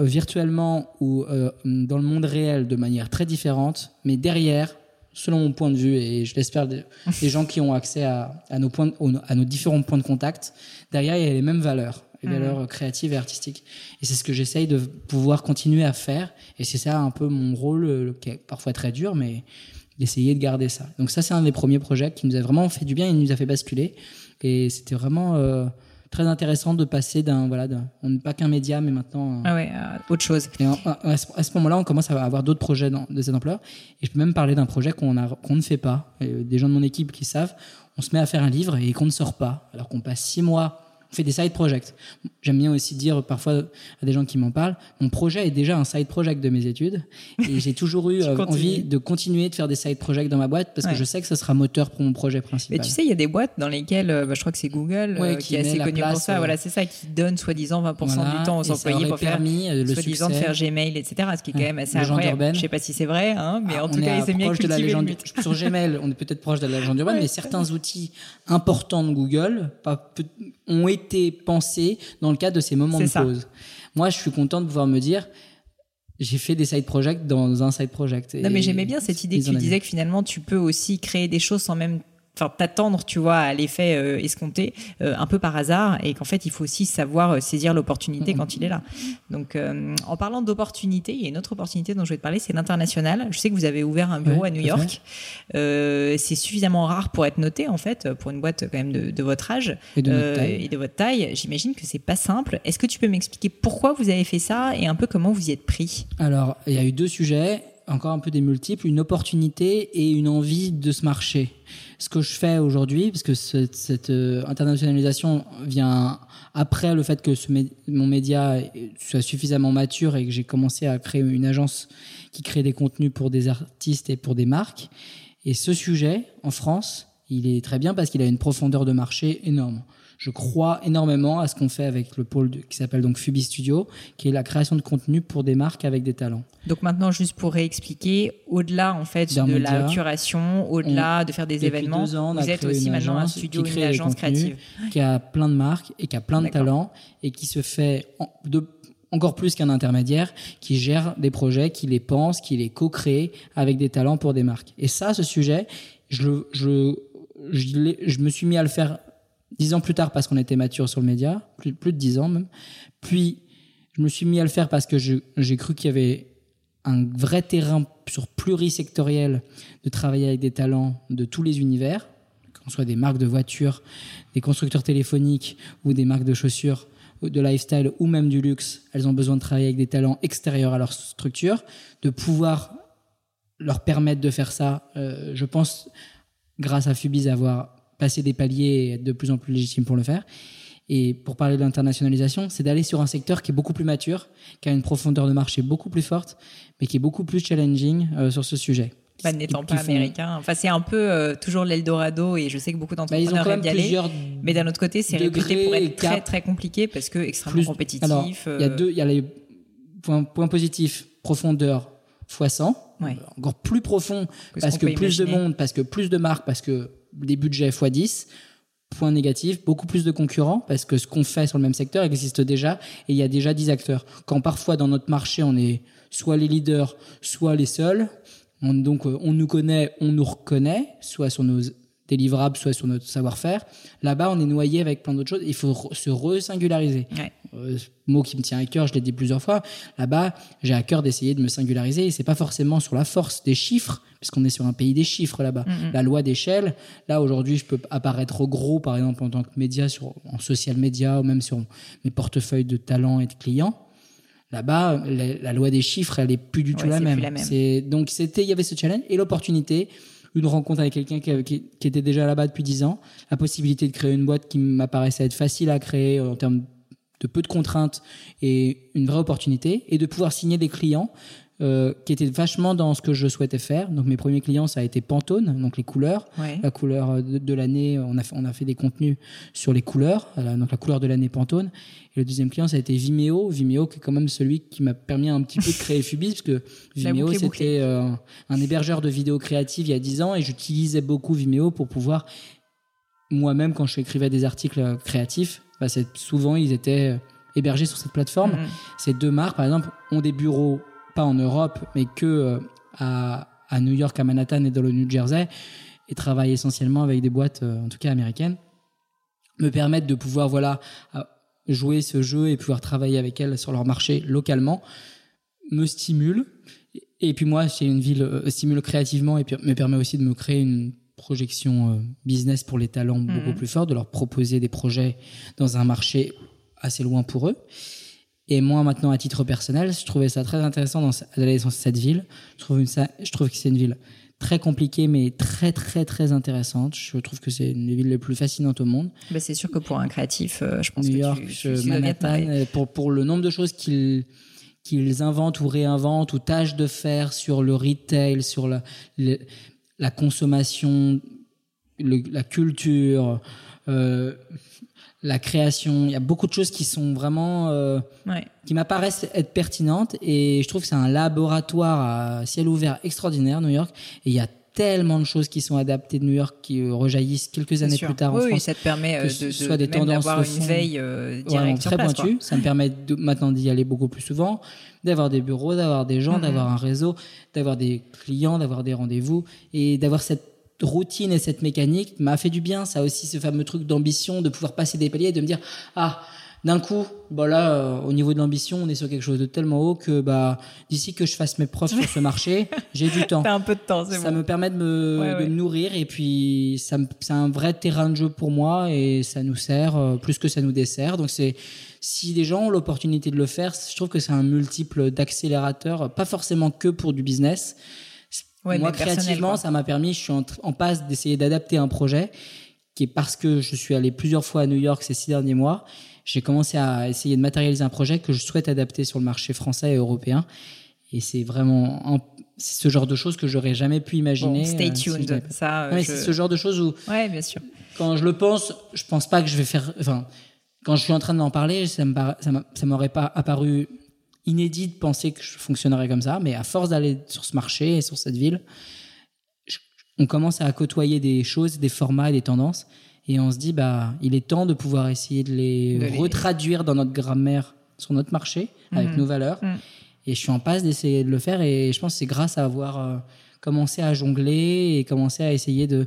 euh, virtuellement ou euh, dans le monde réel de manière très différente, mais derrière, selon mon point de vue, et je l'espère des, gens qui ont accès à, nos points, à nos différents points de contact, derrière, il y a les mêmes valeurs, les mmh. valeurs créatives et artistiques. Et c'est ce que j'essaye de pouvoir continuer à faire, et c'est ça un peu mon rôle, euh, qui est parfois très dur, mais d'essayer de garder ça. Donc ça, c'est un des premiers projets qui nous a vraiment fait du bien et nous a fait basculer. Et c'était vraiment euh, très intéressant de passer d'un voilà, on n'est pas qu'un média, mais maintenant euh, ah ouais, autre chose. Et à ce, moment-là, on commence à avoir d'autres projets de cette ampleur. Et je peux même parler d'un projet qu'on a qu'on ne fait pas. des gens de mon équipe qui savent, on se met à faire un livre et qu'on ne sort pas, alors qu'on passe six mois on fait des side projects. J'aime bien aussi dire parfois à des gens qui m'en parlent, mon projet est déjà un side project de mes études et j'ai toujours eu euh, envie de continuer de faire des side projects dans ma boîte parce que je sais que ce sera moteur pour mon projet principal. Mais tu sais, il y a des boîtes dans lesquelles, euh, bah, je crois que c'est Google euh, qui, est assez connu pour ça. Voilà, c'est ça qui donne soi-disant 20% du temps aux employés pour faire le soi-disant de faire Gmail, etc. Ce qui est quand même assez incroyable. Je sais pas si c'est vrai, hein, mais ah, en tout cas, c'est bien de la légende. Sur Gmail, on est peut-être proche de la légende urbaine, mais certains outils importants de Google ont été été pensé dans le cadre de ces moments de pause. Moi, je suis content de pouvoir me dire, j'ai fait des side projects dans un side project. Non, mais j'aimais bien cette idée que tu disais que finalement, tu peux aussi créer des choses sans même enfin t'attendre tu vois à l'effet euh, escompté euh, un peu par hasard et qu'en fait il faut aussi savoir euh, saisir l'opportunité quand il est là. Donc en parlant d'opportunité il y a une autre opportunité dont je vais te parler c'est l'international. Je sais que vous avez ouvert un bureau à New York. c'est suffisamment rare pour être noté en fait pour une boîte quand même de, de votre âge et de, taille. et de votre taille. J'imagine que c'est pas simple. Est-ce que tu peux m'expliquer pourquoi vous avez fait ça et un peu comment vous y êtes pris? Alors il y a eu deux sujets encore un peu des multiples, une opportunité et une envie de se marcher. Ce que je fais aujourd'hui, parce que cette, euh, internationalisation vient après le fait que mon média soit suffisamment mature et que j'ai commencé à créer une agence qui crée des contenus pour des artistes et pour des marques. Et ce sujet, en France, il est très bien parce qu'il a une profondeur de marché énorme. Je crois énormément à ce qu'on fait avec le pôle qui s'appelle donc Fubi Studio, qui est la création de contenu pour des marques avec des talents. Donc maintenant, juste pour réexpliquer, au-delà en fait de la curation, au-delà de faire des événements, vous êtes aussi maintenant un studio, une agence créative qui a plein de marques et qui a plein de talents et qui se fait de encore plus qu'un intermédiaire qui gère des projets, qui les pense, qui les co-crée avec des talents pour des marques. Et ça, ce sujet, je, je, je, je me suis mis à le faire dix ans plus tard parce qu'on était mature sur le média, plus, plus de dix ans même. Puis, je me suis mis à le faire parce que j'ai cru qu'il y avait un vrai terrain sur plurisectoriel de travailler avec des talents de tous les univers, qu'on soit des marques de voitures, des constructeurs téléphoniques ou des marques de chaussures, de lifestyle ou même du luxe, elles ont besoin de travailler avec des talents extérieurs à leur structure, de pouvoir leur permettre de faire ça. Euh, je pense, grâce à Fubis, avoir passé des paliers et être de plus en plus légitime pour le faire. Et pour parler de l'internationalisation, c'est d'aller sur un secteur qui est beaucoup plus mature, qui a une profondeur de marché beaucoup plus forte, mais qui est beaucoup plus challenging euh, sur ce sujet. Bah, n'étant pas américain. Enfin, c'est un peu euh, toujours l'Eldorado et je sais que beaucoup bah, d'entrepreneurs bah, aiment y aller. Mais d'un autre côté, c'est réputé pour être très très compliqué parce que extrêmement compétitif. Il y a deux, il y a les points, points positifs, profondeur x 100, encore plus profond parce que plus de monde, parce que plus de marques, parce que des budgets x 10. Point négatif, beaucoup plus de concurrents parce que ce qu'on fait sur le même secteur existe déjà et il y a déjà 10 acteurs. Quand parfois dans notre marché on est soit les leaders, soit les seuls, on, donc euh, on nous connaît, on nous reconnaît, soit sur nos délivrables, soit sur notre savoir-faire. Là-bas, on est noyé avec plein d'autres choses. Il faut se re-singulariser. Ouais. Euh, mot qui me tient à cœur, je l'ai dit plusieurs fois. Là-bas, j'ai à cœur d'essayer de me singulariser. Et c'est pas forcément sur la force des chiffres, puisqu'on est sur un pays des chiffres là-bas. Mm-hmm. La loi d'échelle. Là, aujourd'hui, je peux apparaître gros, par exemple, en tant que média, sur, en social media, ou même sur mes portefeuilles de talents et de clients. Là-bas, la, loi des chiffres, elle est plus du tout la, même. C'est donc c'était, il y avait ce challenge et l'opportunité, une rencontre avec quelqu'un qui, qui, était déjà là-bas depuis dix ans, la possibilité de créer une boîte qui m'apparaissait être facile à créer en termes de peu de contraintes et une vraie opportunité, et de pouvoir signer des clients euh, qui étaient vachement dans ce que je souhaitais faire. Donc mes premiers clients, ça a été Pantone, donc les couleurs, la couleur de, l'année. On a fait, on a fait des contenus sur les couleurs, euh, donc la couleur de l'année Pantone. Et le deuxième client, ça a été Vimeo. Vimeo, qui est quand même celui qui m'a permis un petit peu de créer Fubis, parce que Vimeo, c'était euh, un hébergeur de vidéos créatives il y a 10 ans, et j'utilisais beaucoup Vimeo pour pouvoir moi-même, quand je écrivais des articles créatifs, bah, souvent ils étaient hébergés sur cette plateforme. Mm-hmm. Ces deux marques, par exemple, ont des bureaux pas en Europe, mais que euh, à, à, New York, à Manhattan et dans le New Jersey, et travaille essentiellement avec des boîtes, euh, en tout cas américaines, me permettent de pouvoir voilà jouer ce jeu et pouvoir travailler avec elles sur leur marché localement, me stimule. Et puis moi, c'est une ville euh, stimule créativement et me permet aussi de me créer une projection business pour les talents beaucoup mmh. plus forte, de leur proposer des projets dans un marché assez loin pour eux. Et moi, maintenant, à titre personnel, je trouvais ça très intéressant d'aller dans cette ville. Je trouve, ça, je trouve que c'est une ville très compliquée, mais très, très, très intéressante. Je trouve que c'est une des villes les plus fascinantes au monde. Bah, c'est sûr que pour un créatif, euh, je pense New que York, tu, tu Manhattan, euh, pour, pour le nombre de choses qu'ils qu'ils inventent ou réinventent ou tâchent de faire sur le retail, sur la, la consommation, la culture, euh, la création. Il y a beaucoup de choses qui sont vraiment, euh, qui m'apparaissent être pertinentes et je trouve que c'est un laboratoire à ciel ouvert extraordinaire, New York. Et il y a tellement de choses qui sont adaptées de New York qui euh, rejaillissent quelques années plus tard en France. Oui, ça te permet euh, de, soit des tendances d'avoir une veille euh, directe très pointue. Ça me permet de, maintenant d'y aller beaucoup plus souvent, d'avoir des bureaux, d'avoir des gens, mm-hmm. d'avoir un réseau, d'avoir des clients, d'avoir des rendez-vous et d'avoir cette routine et cette mécanique m'a fait du bien. Ça aussi ce fameux truc d'ambition, de pouvoir passer des paliers et de me dire ah d'un coup, bah là, euh, au niveau de l'ambition, on est sur quelque chose de tellement haut que bah d'ici que je fasse mes preuves sur ce marché, j'ai du temps. T'as un peu de temps, c'est Ça me permet de me, nourrir et puis ça c'est un vrai terrain de jeu pour moi et ça nous sert euh, plus que ça nous dessert. Donc c'est si des gens ont l'opportunité de le faire, je trouve que c'est un multiple d'accélérateurs, pas forcément que pour du business moi, créativement, ça m'a permis, je suis en, passe d'essayer d'adapter un projet qui est parce que je suis allé plusieurs fois à New York ces six derniers mois. J'ai commencé à essayer de matérialiser un projet que je souhaite adapter sur le marché français et européen. Et c'est vraiment un- c'est ce genre de choses que j'aurais jamais pu imaginer. Bon, stay euh, si tuned. l'avais pas. ça, euh, Ouais, je- c'est ce genre de choses où ouais, bien sûr. quand je le pense, je pense pas que je vais faire. Enfin, quand je suis en train d'en parler, ça m'aurait pas apparu inédit de penser que je fonctionnerais comme ça. Mais à force d'aller sur ce marché et sur cette ville, je- on commence à côtoyer des choses, des formats et des tendances, et on se dit bah, il est temps de pouvoir essayer de les, De les- retraduire dans notre grammaire sur notre marché avec Mhm. nos valeurs. Mhm. Et je suis en passe d'essayer de le faire, et je pense que c'est grâce à avoir euh, commencé à jongler et commencé à essayer de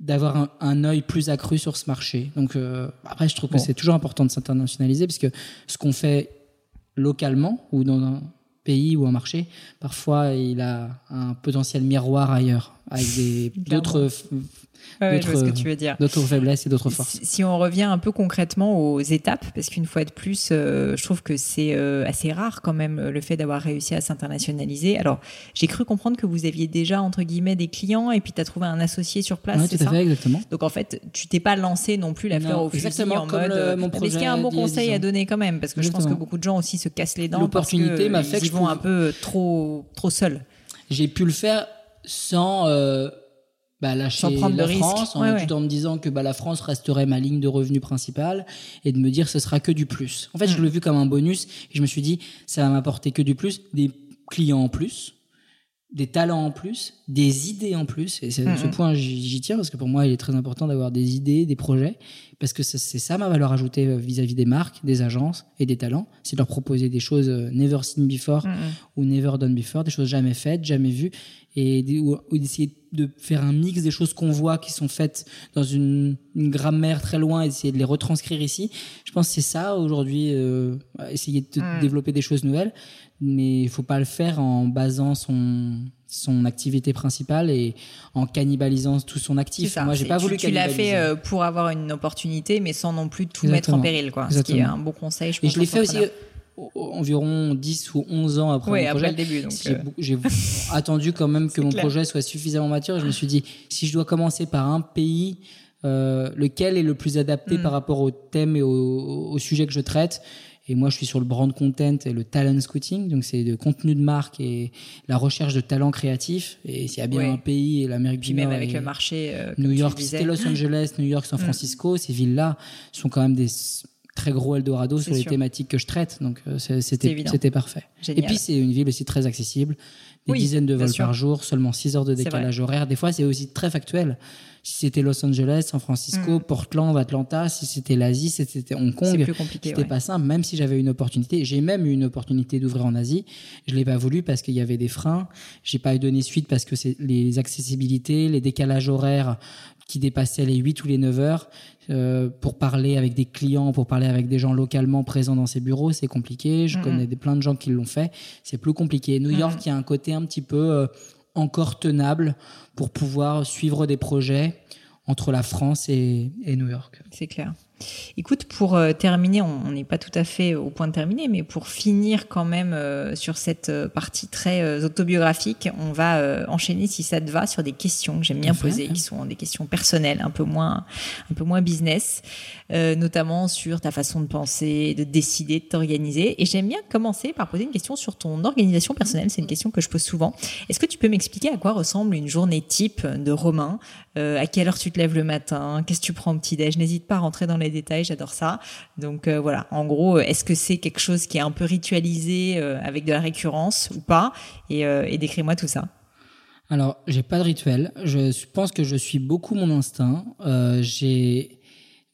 d'avoir un, un œil plus accru sur ce marché. Donc euh, après, je trouve que c'est toujours important de s'internationaliser parce que ce qu'on fait localement ou dans un pays ou un marché, parfois il a un potentiel miroir ailleurs avec d'autres Ouais, faiblesses et d'autres forces. Si, si on revient un peu concrètement aux étapes, parce qu'une fois de plus, euh, je trouve que c'est euh, assez rare quand même euh, le fait d'avoir réussi à s'internationaliser. Alors, j'ai cru comprendre que vous aviez déjà entre guillemets des clients et puis tu as trouvé un associé sur place, c'est tout à ça? fait, exactement. Donc en fait, tu t'es pas lancé non plus la fleur Non, au fusil en comme mode. euh, mon mais Est-ce qu'il y a un projet bon conseil 10 à donner quand même? Parce que je pense que beaucoup de gens aussi se cassent les dents L'opportunité m'a fait que je vont un peu trop trop seuls. J'ai pu le faire sans euh, bah, lâcher Sans prendre de la risque. France, en, Ouais, ouais. tout en me disant que bah, la France resterait ma ligne de revenu principale et de me dire ce sera que du plus. En fait, Mm. je l'ai vu comme un bonus et je me suis dit ça va m'apporter que du plus, des clients en plus, des talents en plus, des idées en plus. Et c'est Mm, ce point j'y tiens parce que pour moi il est très important d'avoir des idées, des projets parce que c'est ça ma valeur ajoutée euh, vis-à-vis des marques, des agences et des talents, c'est de leur proposer des choses euh, never seen before ou never done before, des choses jamais faites, jamais vues, et ou, ou d'essayer de faire un mix des choses qu'on voit qui sont faites dans une, une grammaire très loin et d'essayer de les retranscrire ici. Je pense que c'est ça aujourd'hui, euh, essayer de Mm. développer des choses nouvelles, mais il faut pas le faire en basant son son activité principale et en cannibalisant tout son actif. ça, Moi, j'ai pas tu- voulu Tu l'as cannibaliser. fait euh, pour avoir une opportunité, mais sans non plus tout mettre en Exactement. péril, quoi. Ce qui est Exactement. un bon conseil, je Et pense. je l'ai fait aussi euh, environ 10 ou 11 ans après Oui, mon après projet. le début. Donc, J'ai euh, attendu quand même que mon clair. projet soit suffisamment mature. Et je me suis dit, si je dois commencer par un pays, euh, lequel est le plus adapté Mm. par rapport au thème et au, au sujet que je traite et moi, je suis sur le brand content et le talent scouting, donc c'est le contenu de marque et la recherche de talents créatifs. Et s'il y a bien un pays, et l'Amérique puis du même Nord avec et le marché. euh, New York, c'était Los Angeles, New York, San Mm. Francisco, ces villes-là sont quand même des très gros Eldorado sur les thématiques que je traite, donc euh, c'était parfait. Génial. Et puis c'est une ville aussi très accessible, des Oui, dizaines de vols par jour, seulement 6 heures de décalage horaire. Des fois, c'est aussi très factuel. Si c'était Los Angeles, San Francisco, Mm. Portland, Atlanta, si c'était l'Asie, si c'était Hong Kong, c'était ouais. pas simple, même si j'avais une opportunité. J'ai même eu une opportunité d'ouvrir en Asie. Je l'ai pas voulu parce qu'il y avait des freins. J'ai pas eu donné suite parce que c'est les accessibilités, les décalages horaires qui dépassaient les 8 ou les 9 heures. euh, pour parler avec des clients, pour parler avec des gens localement présents dans ces bureaux, c'est compliqué. Je Mhm. connais des, plein de gens qui l'ont fait. C'est plus compliqué. New York, il y a un côté un petit peu euh, encore tenable pour pouvoir suivre des projets entre la France et, et New York. C'est clair. Écoute, pour euh, terminer, on n'est pas tout à fait au point de terminer, mais pour finir quand même euh, sur cette euh, partie très autobiographique, on va enchaîner, si ça te va, sur des questions que j'aime bien poser, qui sont des questions personnelles, un peu moins, un peu moins business, euh, notamment sur ta façon de penser, de décider, de t'organiser. Et j'aime bien commencer par poser une question sur ton organisation personnelle. C'est une question que je pose souvent. Est-ce que tu peux m'expliquer à quoi ressemble une journée type de Romain? Euh, À quelle heure tu te lèves le matin? Qu'est-ce que tu prends au petit-déj N'hésite pas à rentrer dans les détails, j'adore ça. Donc euh, voilà, en gros, est-ce que c'est quelque chose qui est un peu ritualisé euh, avec de la récurrence ou pas? Et, euh, et décris-moi tout ça. Alors, j'ai pas de rituel. Je pense que je suis beaucoup mon instinct. Euh, j'ai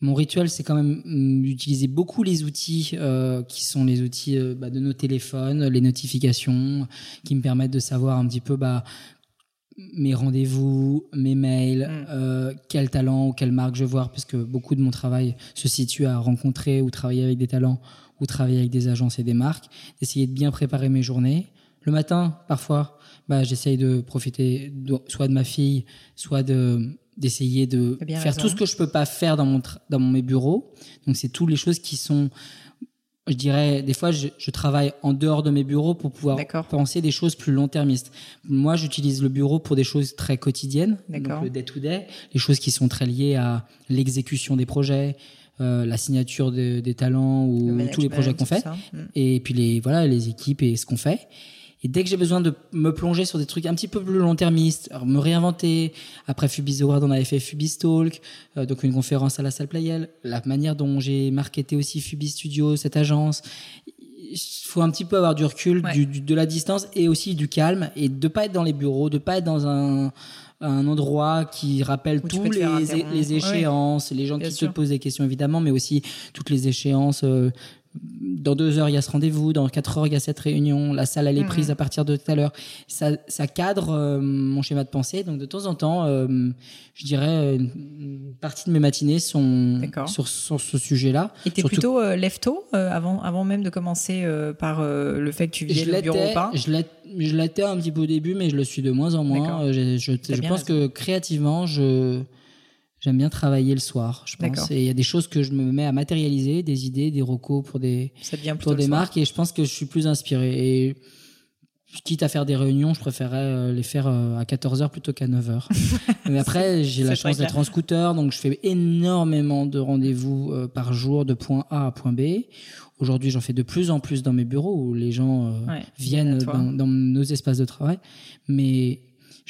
mon rituel, c'est quand même mm, d'utiliser beaucoup les outils euh, qui sont les outils euh, bah, de nos téléphones, les notifications, qui me permettent de savoir un petit peu bah, mes rendez-vous, mes mails, Mm. euh, quel talent ou quelle marque je vois, parce que beaucoup de mon travail se situe à rencontrer ou travailler avec des talents ou travailler avec des agences et des marques, d'essayer de bien préparer mes journées. Le matin, parfois, bah, j'essaye de profiter de- soit de ma fille, soit de d'essayer de faire raison. tout ce que je peux pas faire dans mon dans mes bureaux. Donc c'est toutes les choses qui sont je dirais, des fois, je, je travaille en dehors de mes bureaux pour pouvoir penser des choses plus long-termistes. Moi, j'utilise le bureau pour des choses très quotidiennes, donc le day-to-day, les choses qui sont très liées à l'exécution des projets, euh, la signature de- des talents Le ou tous les projets qu'on fait. Mm. et puis les voilà les équipes et ce qu'on fait Et dès que j'ai besoin de me plonger sur des trucs un petit peu plus long-termistes, me réinventer, après Fubis Award, on avait fait Fubis Talk, euh, donc une conférence à la salle Playel, la manière dont j'ai marketé aussi Fubis Studio, cette agence, il faut un petit peu avoir du recul, du, de la distance et aussi du calme et de pas être dans les bureaux, de pas être dans un, un endroit qui rappelle tous les, les, échéances, les gens qui se posent des questions évidemment, mais aussi toutes les échéances. Euh, dans deux heures, il y a ce rendez-vous. Dans quatre heures, il y a cette réunion. La salle, elle est prise à partir de tout à l'heure. Ça, ça cadre euh, mon schéma de pensée. Donc, de temps en temps, euh, je dirais, une partie de mes matinées sont sur, sur, ce sujet-là. Et t'es plutôt euh, lève-tôt avant, avant même de commencer par le fait que tu viens le bureau ou pas? Je l'étais un petit peu au début, mais je le suis de moins en moins. Je, je, je pense que créativement, je J'aime bien travailler le soir, je pense. Et il y a des choses que je me mets à matérialiser, des idées, des recos pour des, pour des marques. Et je pense que je suis plus inspiré. Et quitte à faire des réunions, je préférerais euh, les faire euh, à 14h plutôt qu'à 9h. Mais après, j'ai la chance d'être en scooter, donc je fais énormément de rendez-vous euh, par jour de point A à point B. Aujourd'hui, j'en fais de plus en plus dans mes bureaux où les gens viennent dans, dans, nos espaces de travail. Mais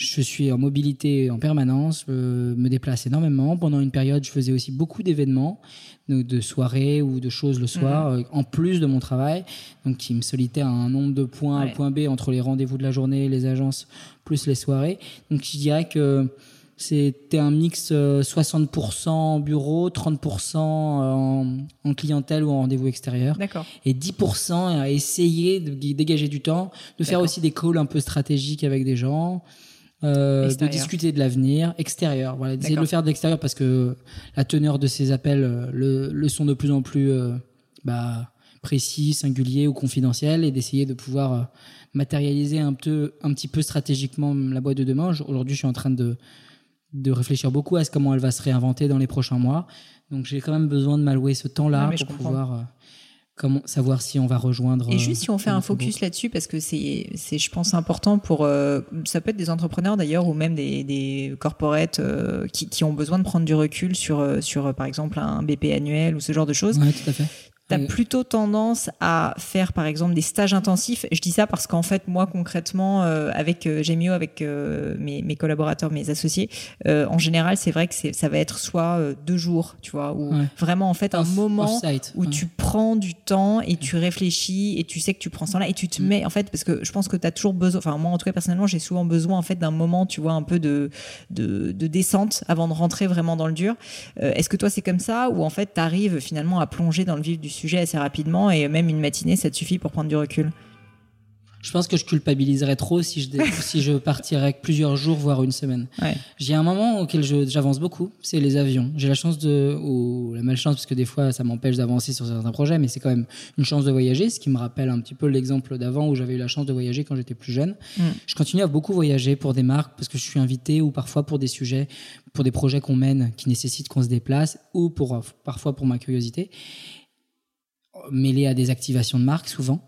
je suis en mobilité en permanence, euh, me déplace énormément. Pendant une période, je faisais aussi beaucoup d'événements, de, soirées ou de choses le soir, mhm. euh, en plus de mon travail, donc qui me solitait un nombre de points A, point B entre les rendez-vous de la journée, les agences, plus les soirées. Donc je dirais que c'était un mix 60% euh, bureau, 30% en, en, clientèle ou en rendez-vous extérieur. D'accord. Et 10% à essayer de dégager du temps, de faire aussi des calls un peu stratégiques avec des gens. Euh, de discuter de l'avenir extérieur. Voilà, d'essayer de le faire de l'extérieur parce que la teneur de ces appels euh, le, le sont de plus en plus euh, bah, précis, singuliers ou confidentiels et d'essayer de pouvoir euh, matérialiser un, peu, un petit peu stratégiquement la boîte de demain. Aujourd'hui, je suis en train de, de réfléchir beaucoup à ce comment elle va se réinventer dans les prochains mois. Donc j'ai quand même besoin de m'allouer ce temps-là pour pouvoir comment savoir si on va rejoindre. Et juste si on fait un focus là-dessus, parce que c'est, c'est, je pense, important pour. Euh, ça peut être des entrepreneurs d'ailleurs, ou même des, des corporates euh, qui, qui, ont besoin de prendre du recul sur, euh, sur, par exemple, un BP annuel ou ce genre de choses. Oui, tout à fait tu plutôt tendance à faire par exemple des stages intensifs. Je dis ça parce qu'en fait moi concrètement euh, avec euh, Gemio, avec euh, mes, mes, collaborateurs, mes associés, euh, en général c'est vrai que ça va être soit deux jours, tu vois, ou vraiment en fait un moment où tu prends du temps et tu réfléchis et tu sais que tu prends ça là et tu te mm. mets en fait parce que je pense que tu as toujours besoin, enfin moi en tout cas personnellement j'ai souvent besoin en fait d'un moment, tu vois, un peu de, de, de descente avant de rentrer vraiment dans le dur. Est-ce que toi c'est comme ça ou en fait tu arrives finalement à plonger dans le vif du sujet sujet assez rapidement et même une matinée, ça te suffit pour prendre du recul je pense que je culpabiliserais trop si je, si je partirais plusieurs jours, voire une semaine. J'ai un moment auquel j'avance beaucoup, c'est les avions. J'ai la chance de, ou la malchance, parce que des fois ça m'empêche d'avancer sur certains projets, mais c'est quand même une chance de voyager, ce qui me rappelle un petit peu l'exemple d'avant où j'avais eu la chance de voyager quand j'étais plus jeune. Mm. Je continue à beaucoup voyager pour des marques, parce que je suis invité, ou parfois pour des sujets, pour des projets qu'on mène qui nécessitent qu'on se déplace, ou pour, parfois pour ma curiosité mêlé à des activations de marque souvent.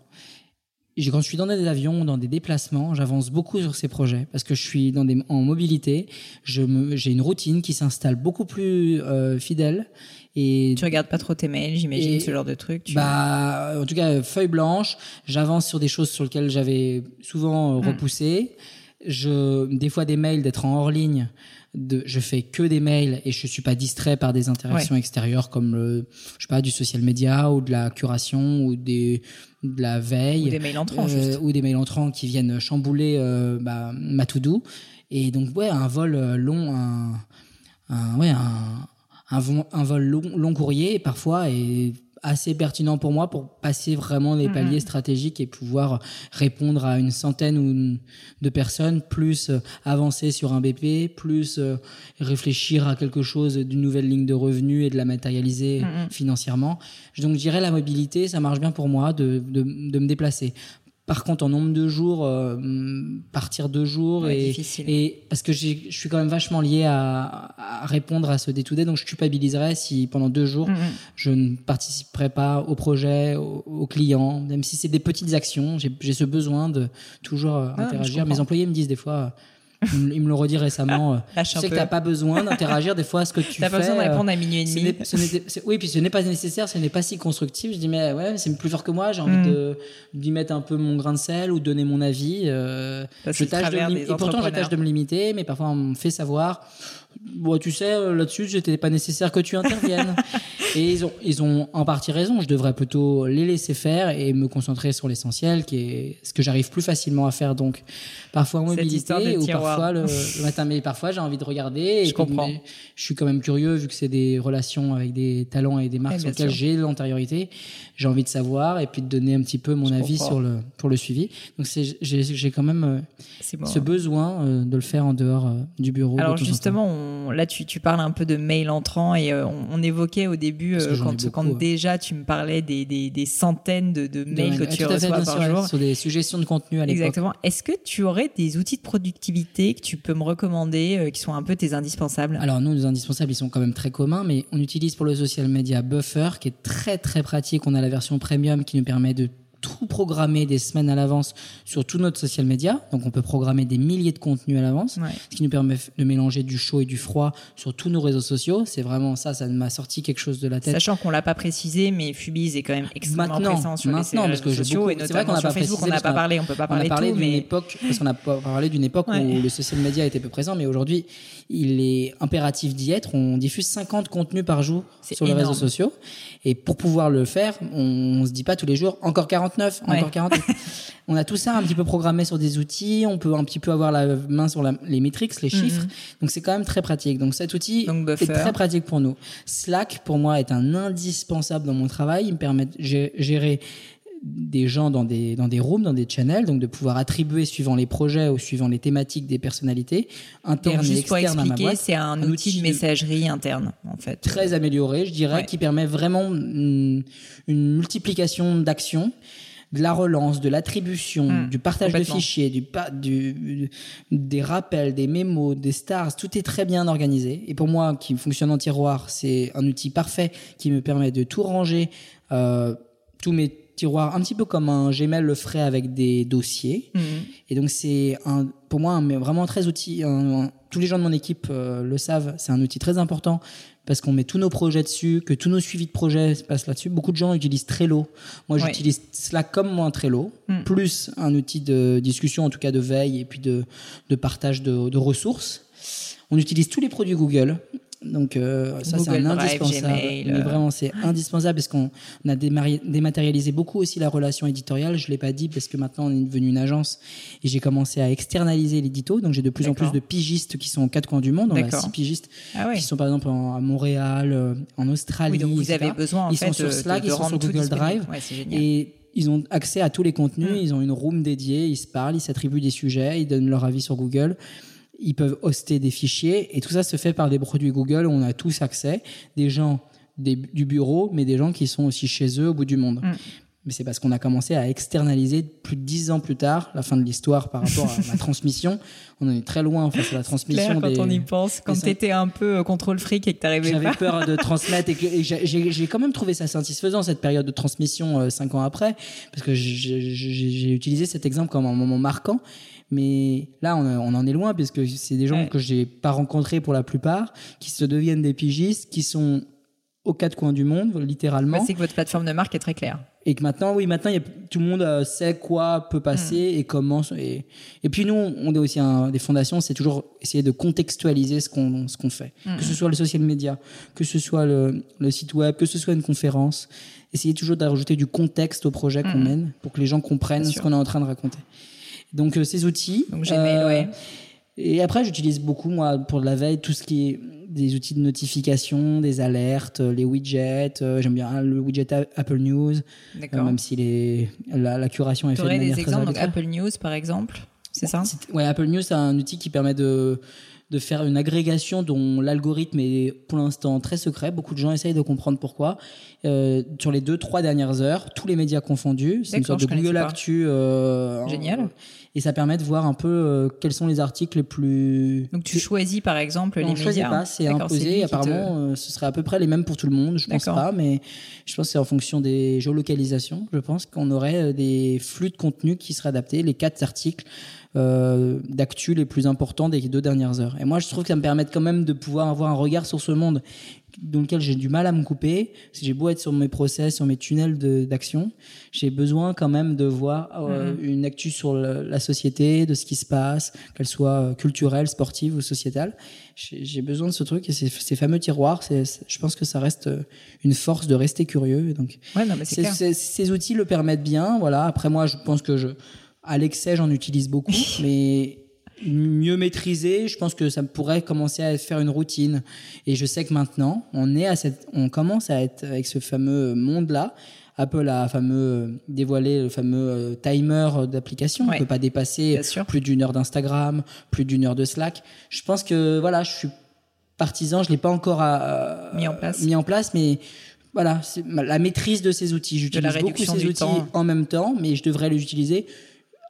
quand je suis dans des avions, dans des déplacements, j'avance beaucoup sur ces projets parce que je suis dans des, en mobilité. j'ai une routine qui s'installe beaucoup plus euh, fidèle. Et tu regardes pas trop tes mails, j'imagine, ce genre de trucs. Bah, en tout cas, feuille blanche. J'avance sur des choses sur lesquelles j'avais souvent euh, hmm. repoussé. Je, des fois des mails d'être en hors ligne de, je fais que des mails et je suis pas distrait par des interactions extérieures comme le, je sais pas, du social media ou de la curation ou des, de la veille. Ou des mails entrants, euh, Ou des mails entrants qui viennent chambouler, euh, bah, ma to-do. Et donc, ouais, un vol euh, long, un, un ouais, un, un, un vol long, long courrier parfois et assez pertinent pour moi pour passer vraiment des paliers stratégiques et pouvoir répondre à une centaine de personnes, plus euh, avancer sur un BP, plus euh, réfléchir à quelque chose d'une nouvelle ligne de revenus et de la matérialiser financièrement. Donc je dirais la mobilité, ça marche bien pour moi de, de, de me déplacer. Par contre, en nombre de jours, euh, partir deux jours et, et, parce que je suis quand même vachement lié à, à répondre à ce day-to-day, donc je culpabiliserais si pendant deux jours mm-hmm. je ne participerais pas au projet, au, client, même si c'est des petites actions. J'ai ce besoin de toujours euh, ah, interagir. Mes employés me disent des fois Il, me- le redit récemment. euh, Lâche je sais que peu. t'as pas besoin d'interagir des fois à ce que tu fais. pas besoin de euh, répondre à minuit et demi. ce oui, puis ce n'est pas nécessaire, ce n'est pas si constructif. Je dis, mais ouais, c'est plus fort que moi, j'ai envie Mm. de d'y mettre un peu mon grain de sel ou donner mon avis. euh, je tâche de me et pourtant, je tâche de me limiter, mais parfois on me fait savoir. Bon, tu sais, euh, là-dessus, c'était pas nécessaire que tu interviennes. Et ils ont, ils ont en partie raison. Je devrais plutôt les laisser faire et me concentrer sur l'essentiel, qui est ce que j'arrive plus facilement à faire. Donc, parfois en mobilité ou parfois le, le matin, mais parfois j'ai envie de regarder. et Je comprends. je suis quand même curieux vu que c'est des relations avec des talents et des marques sur lesquelles j'ai l'antériorité. J'ai envie de savoir et puis de donner un petit peu mon Je avis comprends. sur le pour le suivi. Donc j'ai quand même euh, bon. ce besoin euh, de le faire en dehors euh, du bureau. Alors justement, on- là tu, tu parles un peu de mail entrant et on, on évoquait au début Euh, quand, beaucoup, quand ouais. déjà tu me parlais des, des, des centaines de, de mails que Ouais, tu reçois par sûr, jour. sur des suggestions de contenu à l'époque. Exactement. Est-ce que tu aurais des outils de productivité que tu peux me recommander euh, qui sont un peu tes indispensables? Alors nous, nos indispensables, ils sont quand même très communs, mais on utilise pour le social media Buffer, qui est très très pratique. On a la version premium qui nous permet de tout programmer des semaines à l'avance sur tout notre social media. Donc on peut programmer des milliers de contenus à l'avance, Ouais. ce qui nous permet de mélanger du chaud et du froid sur tous nos réseaux sociaux. C'est vraiment ça, ça m'a sorti quelque chose de la tête. Sachant qu'on l'a pas précisé, mais Fubiz est quand même extrêmement Maintenant, présent sur maintenant, les parce que sociaux et c'est vrai notamment qu'on n'a sur pas Facebook. On n'a pas parlé, on peut pas On a parler parlé tout, mais époque, parce qu'on a parlé d'une époque Ouais. où le social media était peu présent, mais aujourd'hui, il est impératif d'y être. On diffuse 50 contenus par jour sur les réseaux sociaux. Et pour pouvoir le faire, on, on se dit pas tous les jours, encore 49, Ouais. encore 49. on a tout ça un petit peu programmé sur des outils. On peut un petit peu avoir la main sur la- les métriques, les chiffres. Donc c'est quand même très pratique. Donc cet outil Mhm. Donc, est très pratique pour nous. Slack, pour moi, est un indispensable dans mon travail. Il me permet de gé- gérer des gens dans des dans des rooms, dans des channels, donc de pouvoir attribuer suivant les projets ou suivant les thématiques des personnalités internes donc et juste externes expliquer, c'est un, Un outil de messagerie interne en fait. Très amélioré, je dirais, Ouais. qui permet vraiment une, une multiplication d'actions de la relance, de l'attribution, Hmm, du partage de fichiers, du, des rappels, des mémos, des stars, tout est très bien organisé. Et pour moi, qui fonctionne en tiroir, c'est un outil parfait qui me permet de tout ranger, euh, tous mes tiroirs, un petit peu comme un Gmail le ferait avec des dossiers. Mhm. Et donc c'est un, pour moi un, vraiment très outil. un- un- tous les gens de mon équipe euh, le savent, c'est un outil très important parce qu'on met tous nos projets dessus, que tous nos suivis de projets se passent là-dessus. Beaucoup de gens utilisent Trello. Moi, Ouais. j'utilise Slack comme un Trello, Mm. plus un outil de discussion, en tout cas de veille et puis de, de partage de, de ressources. On utilise tous les produits Google. Donc euh, ça c'est un Drive, indispensable. Gmail, Mais euh. vraiment c'est indispensable parce qu'on on a dématérialisé beaucoup aussi la relation éditoriale. Je l'ai pas dit parce que maintenant on est devenu une agence et j'ai commencé à externaliser l'édito. Donc j'ai de plus en plus de pigistes qui sont aux quatre coins du monde. On a six pigistes Ah ouais. qui sont par exemple en- à Montréal, euh, en Australie. Oui, donc vous etc. avez besoin en ils fait sont sur Slack, de, ils sont sur Google. Drive Ouais, et ils ont accès à tous les contenus, Mm. ils ont une room dédiée, ils se parlent, ils s'attribuent des sujets, ils donnent leur avis sur Google, ils peuvent hoster des fichiers et tout ça se fait par des produits Google où on a tous accès, des gens des- du bureau, mais des gens qui sont aussi chez eux au bout du monde. Mm. Mais c'est parce qu'on a commencé à externaliser plus de dix ans plus tard, la fin de l'histoire par rapport à la transmission. On en est très loin face à la transmission. Claire, quand on y pense, quand des- t'étais un peu euh, contrôle fric et que t'arrivais j'avais pas. peur de transmettre et j'ai- quand même trouvé ça satisfaisant cette période de transmission euh, cinq ans après parce que j'ai utilisé cet exemple comme un moment marquant mais là on, on en est loin parce que c'est des gens Ouais. que j'ai pas rencontrés pour la plupart qui se deviennent des pigistes qui sont aux quatre coins du monde littéralement Ouais, c'est que votre plateforme de marque est très claire. et que maintenant oui maintenant il y a, tout le monde euh, sait quoi peut passer Hmm. et comment et, et puis nous on est aussi un, des fondations c'est toujours essayer de contextualiser ce qu'on ce qu'on fait Hmm. que ce soit le social media que ce soit le, le site web que ce soit une conférence essayer toujours d'ajouter du contexte au projet qu'on Hmm. mène pour que les gens comprennent ce qu'on est en train de raconter donc euh, ces outils Donc Gmail, ouais. et après, j'utilise beaucoup, moi, pour de la veille, tout ce qui est des outils de notification, des alertes, euh, les widgets. euh, J'aime bien le widget Apple News, euh, D'accord. même si les, la, la curation est faite de manière des très exemples, donc. Apple News par exemple, c'est ça Ouais, Apple News, c'est un outil qui permet de, de faire une agrégation dont l'algorithme est pour l'instant très secret. Beaucoup de gens essayent de comprendre pourquoi. Euh, sur les deux, trois dernières heures, tous les médias confondus, c'est une sorte de Google. Actu. euh, Génial. Et ça permet de voir un peu euh, quels sont les articles les plus. Donc tu choisis par exemple on les ne choisit médias. pas, c'est imposé. te- Apparemment, euh, ce serait à peu près les mêmes pour tout le monde. Je pense D'accord. pas, mais je pense que c'est en fonction des géolocalisations. Je pense qu'on aurait euh, des flux de contenu qui seraient adaptés. Les quatre articles euh, d'actu les plus importants des deux dernières heures. Et moi, je trouve que ça me permet quand même de pouvoir avoir un regard sur ce monde dans lequel j'ai du mal à me couper. Si j'ai beau être sur mes process, sur mes tunnels d'action, j'ai besoin quand même de voir euh, mm-hmm. une actu sur la société, de ce qui se passe, qu'elle soit euh, culturelle, sportive ou sociétale. J'ai besoin de ce truc et ces, ces fameux tiroirs, je pense que ça reste euh, une force de rester curieux. Donc, ouais, non, mais ces outils le permettent bien. Voilà. Après moi, je pense que je, à l'excès, j'en utilise beaucoup, mais mieux maîtriser, je pense que ça pourrait commencer à faire une routine. Et je sais que maintenant, on est à cette, on commence à être avec ce fameux monde-là. Apple a fameux dévoilé le fameux euh, timer d'application. On ne peut pas dépasser plus d'une heure d'Instagram, plus d'une heure de Slack. Je pense que voilà, je suis partisan. Je l'ai pas encore euh, mis en place. Mis en place, mais voilà, la maîtrise de ces outils. J'utilise beaucoup ces outils en même temps, mais je devrais les utiliser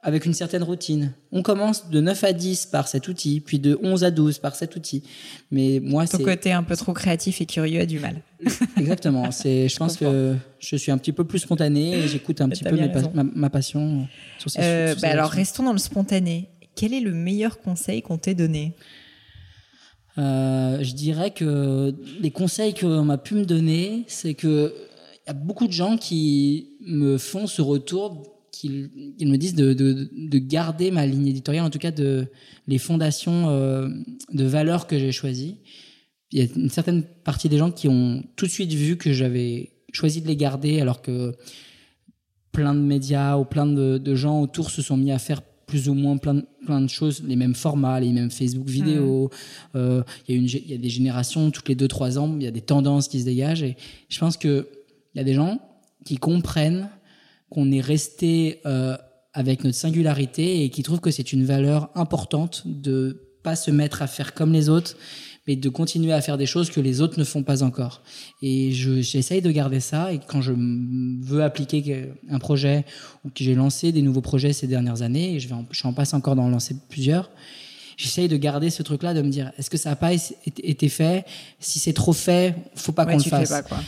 avec une certaine routine. On commence de 9 à 10 par cet outil, puis de 11 à 12 par cet outil. Mais moi, c'est... Ton côté un peu trop créatif et curieux a du mal. Exactement. C'est, je, pense que je suis un petit peu plus spontané et j'écoute un petit peu ma, passion sur ces, euh, bah Alors, restons dans le spontané. Quel est le meilleur conseil qu'on t'ait donné? Euh, Je dirais que les conseils qu'on m'a pu me donner, c'est que il y a beaucoup de gens qui me font ce retour qu'ils me disent de, de, de, garder ma ligne éditoriale, en tout cas de les fondations euh, de valeurs que j'ai choisies. Il y a une certaine partie des gens qui ont tout de suite vu que j'avais choisi de les garder, alors que plein de médias ou plein de, de, gens autour se sont mis à faire plus ou moins plein de, plein de choses, les mêmes formats, les mêmes Facebook vidéos. Mmh. Euh, il, y a une, il y a des générations, toutes les 2-3 ans, il y a des tendances qui se dégagent. Et je pense qu'il y a des gens qui comprennent qu'on est resté euh, avec notre singularité et qui trouve que c'est une valeur importante de pas se mettre à faire comme les autres, mais de continuer à faire des choses que les autres ne font pas encore. Et j'essaye de garder ça. Et quand je veux appliquer un projet ou que j'ai lancé des nouveaux projets ces dernières années, et je, vais en, je en passe encore d'en lancer plusieurs, j'essaye de garder ce truc-là, de me dire est-ce que ça n'a pas été fait? Si c'est trop fait, faut pas qu'on le fasse. Pas, quoi.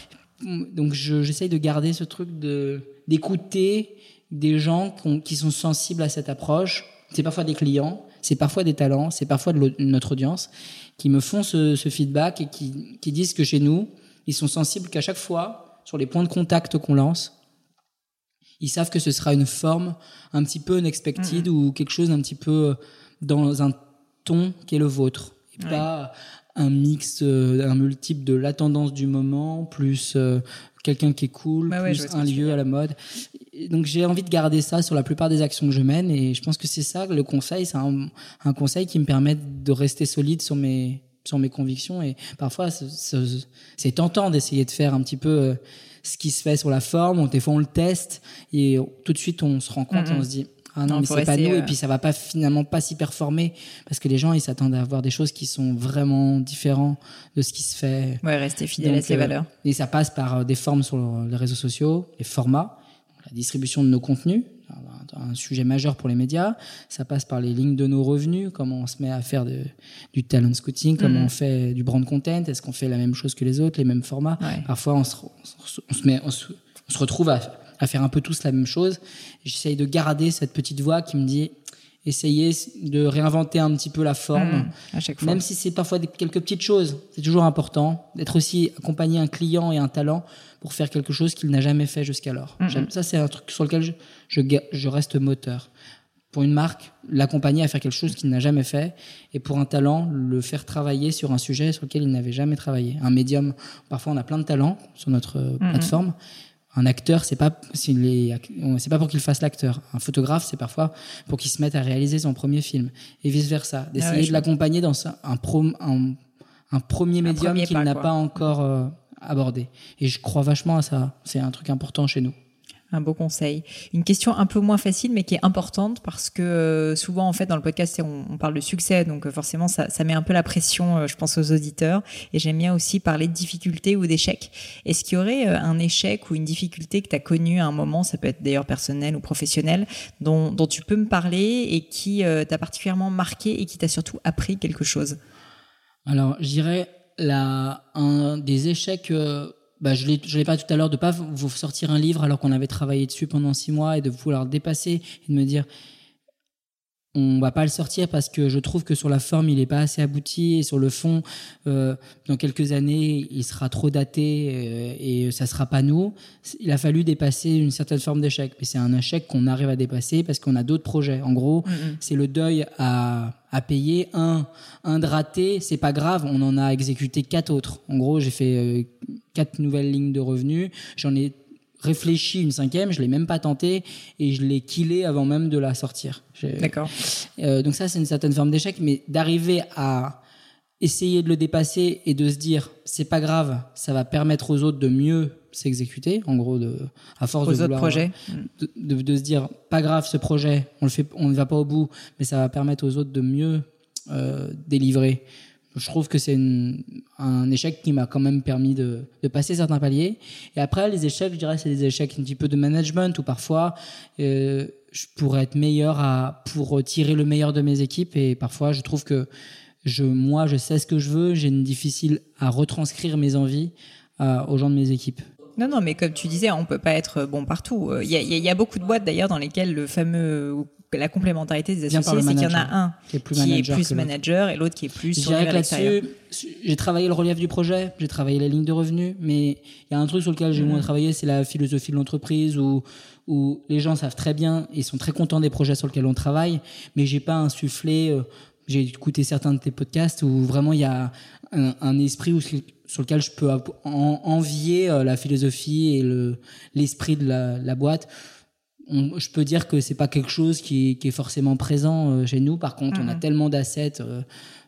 Donc j'essaye de garder ce truc de d'écouter des gens qui sont sensibles à cette approche. C'est parfois des clients, c'est parfois des talents, c'est parfois de notre audience qui me font ce, feedback et qui, qui, disent que chez nous, ils sont sensibles qu'à chaque fois, sur les points de contact qu'on lance, ils savent que ce sera une forme un petit peu unexpected ou quelque chose d'un petit peu dans un ton qui est le vôtre. Et pas un mix, euh, un multiple de la tendance du moment, plus euh, quelqu'un qui est cool, plus un lieu à la mode. donc j'ai envie de garder ça sur la plupart des actions que je mène et je pense que c'est ça le conseil, c'est un, un, conseil qui me permet de rester solide sur mes sur mes convictions et parfois c'est tentant d'essayer de faire un petit peu euh, ce qui se fait sur la forme, des fois on le teste et tout de suite on se rend compte et on se dit ah non, mais c'est pas nous, et euh, puis ça va pas finalement pas s'y performer parce que les gens ils s'attendent à avoir des choses qui sont vraiment différentes de ce qui se fait. Ouais, rester fidèle à ses euh, valeurs. Et ça passe par euh, des formes sur les réseaux sociaux, les formats, la distribution de nos contenus, un sujet majeur pour les médias. Ça passe par les lignes de nos revenus, comment on se met à faire de, du talent scouting, comment mm. on fait du brand content, est-ce qu'on fait la même chose que les autres, les mêmes formats. Parfois, on se, on se, met, on se, on se retrouve à à faire un peu tous la même chose. J'essaye de garder cette petite voix qui me dit essayer de réinventer un petit peu la forme, mmh, à chaque fois. même si c'est parfois quelques petites choses. C'est toujours important d'être aussi accompagné un client et un talent pour faire quelque chose qu'il n'a jamais fait jusqu'alors. Mmh. Ça, c'est un truc sur lequel je, je, je reste moteur pour une marque, l'accompagner à faire quelque chose qu'il n'a jamais fait, et pour un talent, le faire travailler sur un sujet sur lequel il n'avait jamais travaillé. Un médium, parfois on a plein de talents sur notre mmh, plateforme, un acteur, c'est pas c'est pas pour qu'il fasse l'acteur. Un photographe, c'est parfois pour qu'il se mette à réaliser son premier film et vice versa. D'essayer ah de l'accompagner dans un, un, premier médium qu'il n'a pas encore euh, abordé. Et je crois vachement à ça. C'est un truc important chez nous un beau conseil. Une question un peu moins facile, mais qui est importante parce que euh, souvent, en fait, dans le podcast, on, parle de succès, donc euh, forcément, ça, met un peu la pression, euh, je pense, aux auditeurs. Et j'aime bien aussi parler de difficultés ou d'échecs. Est-ce qu'il y aurait un échec ou une difficulté que tu as connu à un moment, ça peut être d'ailleurs personnel ou professionnel, dont, tu peux me parler et qui t'a particulièrement marqué et qui t'a surtout appris quelque chose? Alors, je dirais un des échecs bah, je l'ai pas tout à l'heure, de pas vous sortir un livre alors qu'on avait travaillé dessus pendant six mois et de vouloir dépasser et de me dire, on va pas le sortir parce que je trouve que sur la forme il est pas assez abouti et sur le fond euh, dans quelques années il sera trop daté euh, et ça sera pas nous. Il a fallu dépasser une certaine forme d'échec mais c'est un échec qu'on arrive à dépasser parce qu'on a d'autres projets. En gros c'est le deuil à, à payer. Un un de raté c'est pas grave on en a exécuté quatre autres. En gros j'ai fait euh, quatre nouvelles lignes de revenus j'en ai réfléchi une cinquième, je l'ai même pas tenté et je l'ai killé avant même de la sortir. D'accord. Euh, donc ça, c'est une certaine forme d'échec, mais d'arriver à essayer de le dépasser et de se dire c'est pas grave, ça va permettre aux autres de mieux s'exécuter, en gros, de, à force aux de autres projets. de, de, de, se dire pas grave ce projet, on le fait, on ne va pas au bout, mais ça va permettre aux autres de mieux euh, délivrer je trouve que c'est un échec qui m'a quand même permis de, passer certains paliers. Et après, les échecs, je dirais, c'est des échecs un petit peu de management où parfois euh, je pourrais être meilleur à pour tirer le meilleur de mes équipes. Et parfois, je trouve que je, moi, je sais ce que je veux. J'ai une difficile à retranscrire mes envies euh, aux gens de mes équipes. Non, non, mais comme tu disais, on peut pas être bon partout. Il y a beaucoup de boîtes d'ailleurs dans lesquelles le fameux la complémentarité des associés, c'est qu'il y en a un qui est plus manager, plus manager et l'autre qui est plus sur là-dessus. J'ai travaillé le relief du projet, j'ai travaillé la ligne de revenus, mais il y a un truc sur lequel j'ai moins mm. travaillé, c'est la philosophie de l'entreprise où où les gens savent très bien et sont très contents des projets sur lesquels on travaille, mais j'ai pas insufflé. Euh, j'ai écouté certains de tes podcasts où vraiment il y a un, un esprit où, sur lequel je peux envier euh, la philosophie et le l'esprit de la, la boîte je peux dire que c'est pas quelque chose qui, qui est forcément présent euh, chez nous. Par contre, on a tellement d'assets, euh,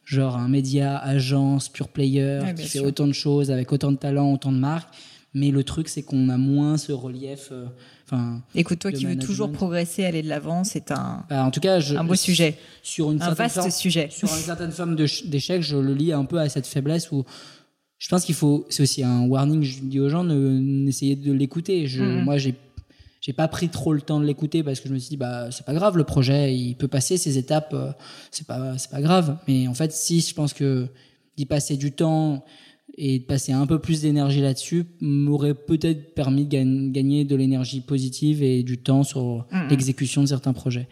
genre un média, agence, pure player, qui fait autant de choses avec autant de talent, autant de marques. Mais le truc, c'est qu'on a moins ce relief. Euh. Écoute, toi qui veux toujours progresser, aller de l'avant, c'est un. Bah, en tout cas, je, un beau sujet. Sur une un vaste forme, sujet. Sur une certaine forme d'échec, je le lis un peu à cette faiblesse où je pense qu'il faut. C'est aussi un warning. Je dis aux gens, n'essayez de l'écouter. Moi, j'ai j'ai pas pris trop le temps de l'écouter parce que je me suis dit bah c'est pas grave le projet il peut passer ces étapes euh, c'est pas c'est pas grave mais en fait si je pense que d'y passer du temps et de passer un peu plus d'énergie là-dessus m'aurait peut-être permis de gagner de l'énergie positive et du temps sur mmh. l'exécution de certains projets.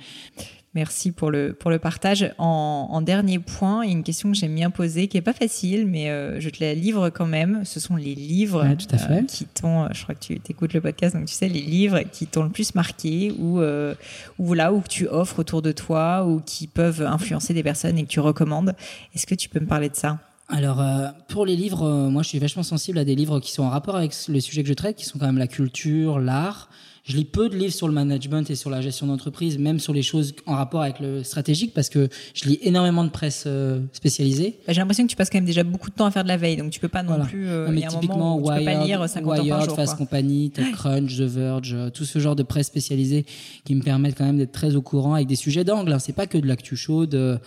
Merci pour le, pour le partage. En, en dernier point, il y a une question que j'aime bien poser, qui est pas facile, mais euh, je te la livre quand même. Ce sont les livres tout à fait. Euh, qui t'ont, je crois que tu écoutes le podcast, donc tu sais, les livres qui t'ont le plus marqué ou, euh, ou là, où tu offres autour de toi ou qui peuvent influencer des personnes et que tu recommandes. Est-ce que tu peux me parler de ça? Alors, euh, pour les livres, euh, moi, je suis vachement sensible à des livres qui sont en rapport avec le sujet que je traite, qui sont quand même la culture, l'art. Je lis peu de livres sur le management et sur la gestion d'entreprise, même sur les choses en rapport avec le stratégique, parce que je lis énormément de presse euh, spécialisée. Bah, J'ai l'impression que tu passes quand même déjà beaucoup de temps à faire de la veille, donc tu peux pas non plus. Euh, mais typiquement, Wired, tu peux pas lire 50 Wired, jour, Fast Company, TechCrunch, The Verge, tout ce genre de presse spécialisée qui me permettent quand même d'être très au courant avec des sujets d'angle. Hein. C'est pas que de l'actu chaude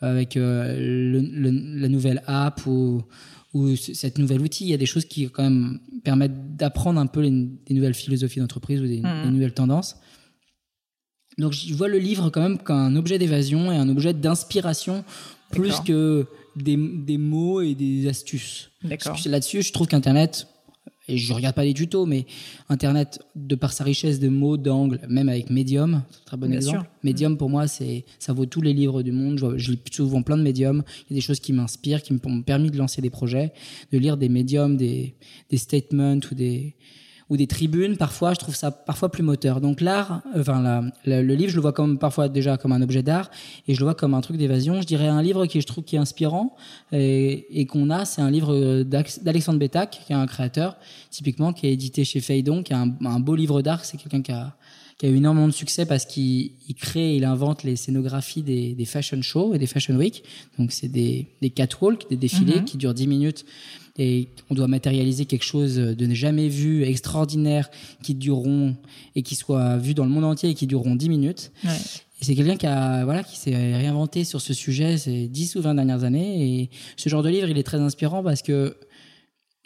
avec euh, le, le, la nouvelle app ou, ou cette nouvelle outil. Il y a des choses qui quand même permettent d'apprendre un peu les, des nouvelles philosophies d'entreprise ou des, mmh. des, nouvelles tendances. Donc je vois le livre quand même comme un objet d'évasion et un objet d'inspiration plus que des, des mots et des astuces. Là-dessus, je trouve qu'Internet et je regarde pas les tutos, mais Internet, de par sa richesse de mots, d'angles, même avec Medium, c'est un très bon exemple. Sûr. Medium, pour moi, c'est, ça vaut tous les livres du monde. Je, je lis souvent plein de médiums. Il y a des choses qui m'inspirent, qui m'ont permis de lancer des projets, de lire des médiums, des, des statements ou des, ou des tribunes, parfois, je trouve ça parfois plus moteur. Donc l'art, enfin la, la, le livre, je le vois comme parfois déjà comme un objet d'art et je le vois comme un truc d'évasion. Je dirais un livre qui je trouve qui est inspirant et, et qu'on a, c'est un livre d'Alexandre Bétac, qui est un créateur, typiquement qui est édité chez Feydon, qui est un, un beau livre d'art. C'est quelqu'un qui a qui a eu énormément de succès parce qu'il crée, il invente les scénographies des, des fashion shows et des fashion week. Donc c'est des, des catwalks, des défilés mm -hmm. qui durent 10 minutes et on doit matérialiser quelque chose de jamais vu, extraordinaire, qui dureront et qui soit vu dans le monde entier et qui dureront 10 minutes. Ouais. Et c'est quelqu'un qui a voilà qui s'est réinventé sur ce sujet ces 10 ou 20 dernières années et ce genre de livre, il est très inspirant parce que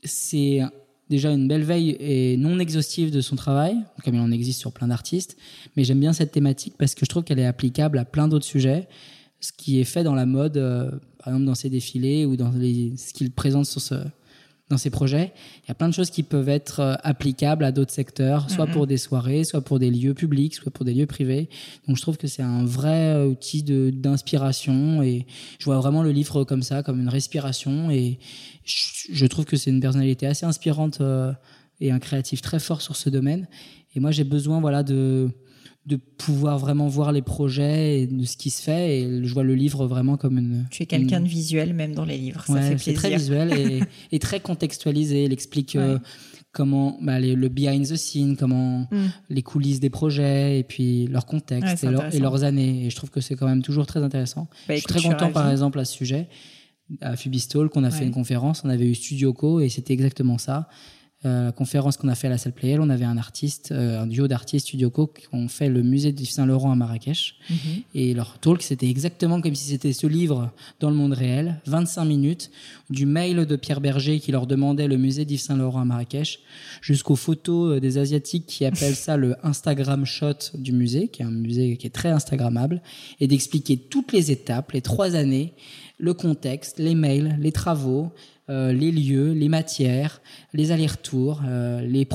c'est déjà une belle veille et non exhaustive de son travail, comme il en existe sur plein d'artistes, mais j'aime bien cette thématique parce que je trouve qu'elle est applicable à plein d'autres sujets, ce qui est fait dans la mode, euh, par exemple dans ses défilés ou dans les, ce qu'il présente sur ce, dans ces projets, il y a plein de choses qui peuvent être euh, applicables à d'autres secteurs, soit pour des soirées, soit pour des lieux publics, soit pour des lieux privés. Donc je trouve que c'est un vrai euh, outil d'inspiration et je vois vraiment le livre comme ça, comme une respiration et je, trouve que c'est une personnalité assez inspirante euh, et un créatif très fort sur ce domaine. Et moi j'ai besoin voilà de de pouvoir vraiment voir les projets et de ce qui se fait. Et je vois le livre vraiment comme une. Tu es quelqu'un de visuel même dans les livres, ça fait plaisir. très visuel et, très contextualisé. Il explique euh, comment bah, le behind the scene, comment mm. les coulisses des projets et puis leur contexte et, leurs années. Et je trouve que c'est quand même toujours très intéressant. Bah, je suis très content par exemple à ce sujet à Fubistol qu'on a fait une conférence. On avait eu Studio Co et c'était exactement ça. Euh, la conférence qu'on a fait à la salle Playel, on avait un artiste, euh, un duo d'artistes Studio Co qui ont fait le musée de Saint-Laurent à Marrakech. Mhm. Et leur talk, c'était exactement comme si c'était ce livre dans le monde réel, 25 minutes, du mail de Pierre Berger qui leur demandait le musée d'Yves Saint-Laurent à Marrakech, jusqu'aux photos euh, des Asiatiques qui appellent ça le Instagram shot du musée, qui est un musée qui est très Instagrammable, et d'expliquer toutes les étapes, les trois années, le contexte, les mails, les travaux, euh, les lieux, les matières, les allers-retours, euh, les,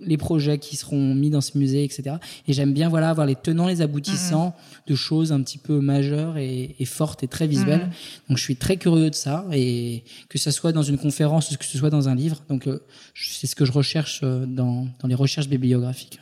les, projets qui seront mis dans ce musée, etc. Et j'aime bien voilà avoir les tenants, les aboutissants mm-hmm. de choses un petit peu majeures et, fortes et très visuelles. Mm-hmm. Donc je suis très curieux de ça et que ce soit dans une conférence ou que ce soit dans un livre. Donc euh, c'est ce que je recherche dans, dans les recherches bibliographiques.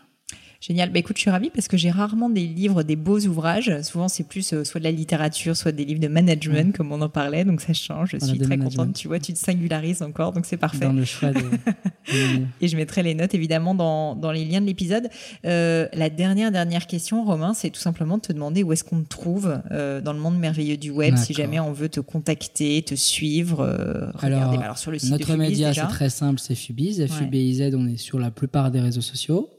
Génial. Bah, écoute, je suis ravie parce que j'ai rarement des livres, des beaux ouvrages. Souvent, c'est plus euh, soit de la littérature, soit des livres de management, comme on en parlait. Donc, ça change. Je suis très contente. Tu vois, tu te singularises encore. Donc, c'est parfait. Dans le choix Et je mettrai les notes, évidemment, dans, dans les liens de l'épisode. Euh, la dernière, dernière question, Romain, c'est tout simplement de te demander où est-ce qu'on te trouve euh, dans le monde merveilleux du web, si jamais on veut te contacter, te suivre. Euh, alors, alors, sur le site notre média, c'est très simple, c'est Fubiz. FUBIZ, on est sur la plupart des réseaux sociaux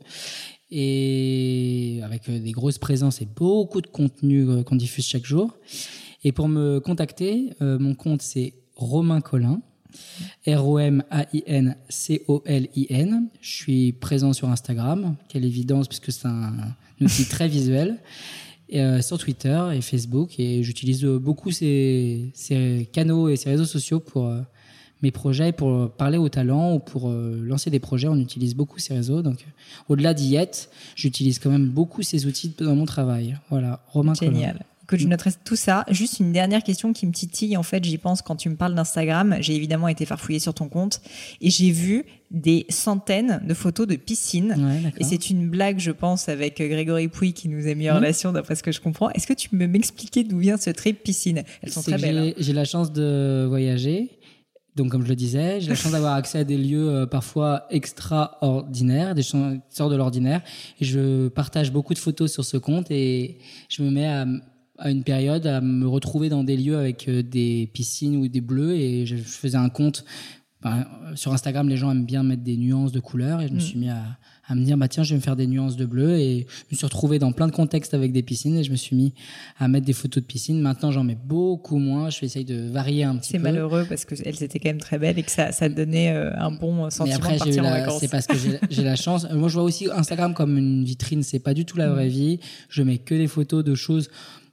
et avec euh, des grosses présences et beaucoup de contenu euh, qu'on diffuse chaque jour. Et pour me contacter, euh, mon compte c'est Romain Colin, R-O-M-A-I-N-C-O-L-I-N. Je suis présent sur Instagram, quelle évidence puisque c'est un, outil très visuel. Sur Twitter et Facebook et j'utilise beaucoup ces, canaux et ces réseaux sociaux pour mes projets pour parler aux talents ou pour euh, lancer des projets, on utilise beaucoup ces réseaux. Donc, au-delà d'IET, j'utilise quand même beaucoup ces outils dans mon travail. Voilà, Romain Génial. Que je noterai tout ça. Juste une dernière question qui me titille. En fait, j'y pense quand tu me parles d'Instagram. J'ai évidemment été farfouillée sur ton compte et j'ai vu des centaines de photos de piscines. et c'est une blague, je pense, avec Grégory Pouy qui nous a mis en mmh. relation, d'après ce que je comprends. Est-ce que tu peux m'expliquer d'où vient ce trip piscine? Elles sont très belles. Hein. J'ai la chance de voyager donc, comme je le disais, j'ai la chance d'avoir accès à des lieux euh, parfois extraordinaires, des sortes de l'ordinaire. Et je partage beaucoup de photos sur ce compte et je me mets à, à une période à me retrouver dans des lieux avec euh, des piscines ou des bleus. Et je faisais un compte. Ben, sur Instagram, les gens aiment bien mettre des nuances de couleurs et je me mm. suis mis à, à me dire bah tiens je vais me faire des nuances de bleu et je me suis retrouvé dans plein de contextes avec des piscines et je me suis mis à mettre des photos de piscine. Maintenant j'en mets beaucoup moins, je vais essayer de varier un petit peu. C'est malheureux parce que elles étaient quand même très belles et que ça ça donnait euh, un bon sentiment Mais après, de partir en vacances. C'est parce que j'ai la chance. Moi je vois aussi Instagram comme une vitrine, c'est pas du tout la vraie mm. vie. Je mets que des photos de choses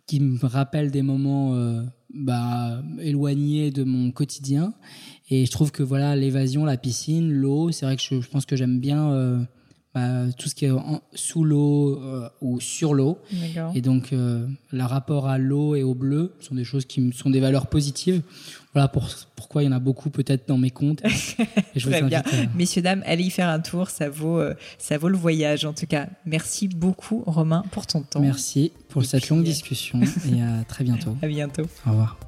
qui me rappellent des moments euh, bah, éloignés de mon quotidien. Et je trouve que voilà l'évasion, la piscine, l'eau, c'est vrai que je, je pense que j'aime bien euh, bah, tout ce qui est sous l'eau euh, ou sur l'eau. Et donc, euh, le rapport à l'eau et au bleu sont des choses qui sont des valeurs positives. Voilà pour, pourquoi il y en a beaucoup peut-être dans mes comptes. Et je Très bien. Messieurs, dames, allez y faire un tour. Ça vaut, euh, ça vaut le voyage. En tout cas, merci beaucoup, Romain, pour ton temps. Merci pour cette longue discussion et à très bientôt. À bientôt. Au revoir.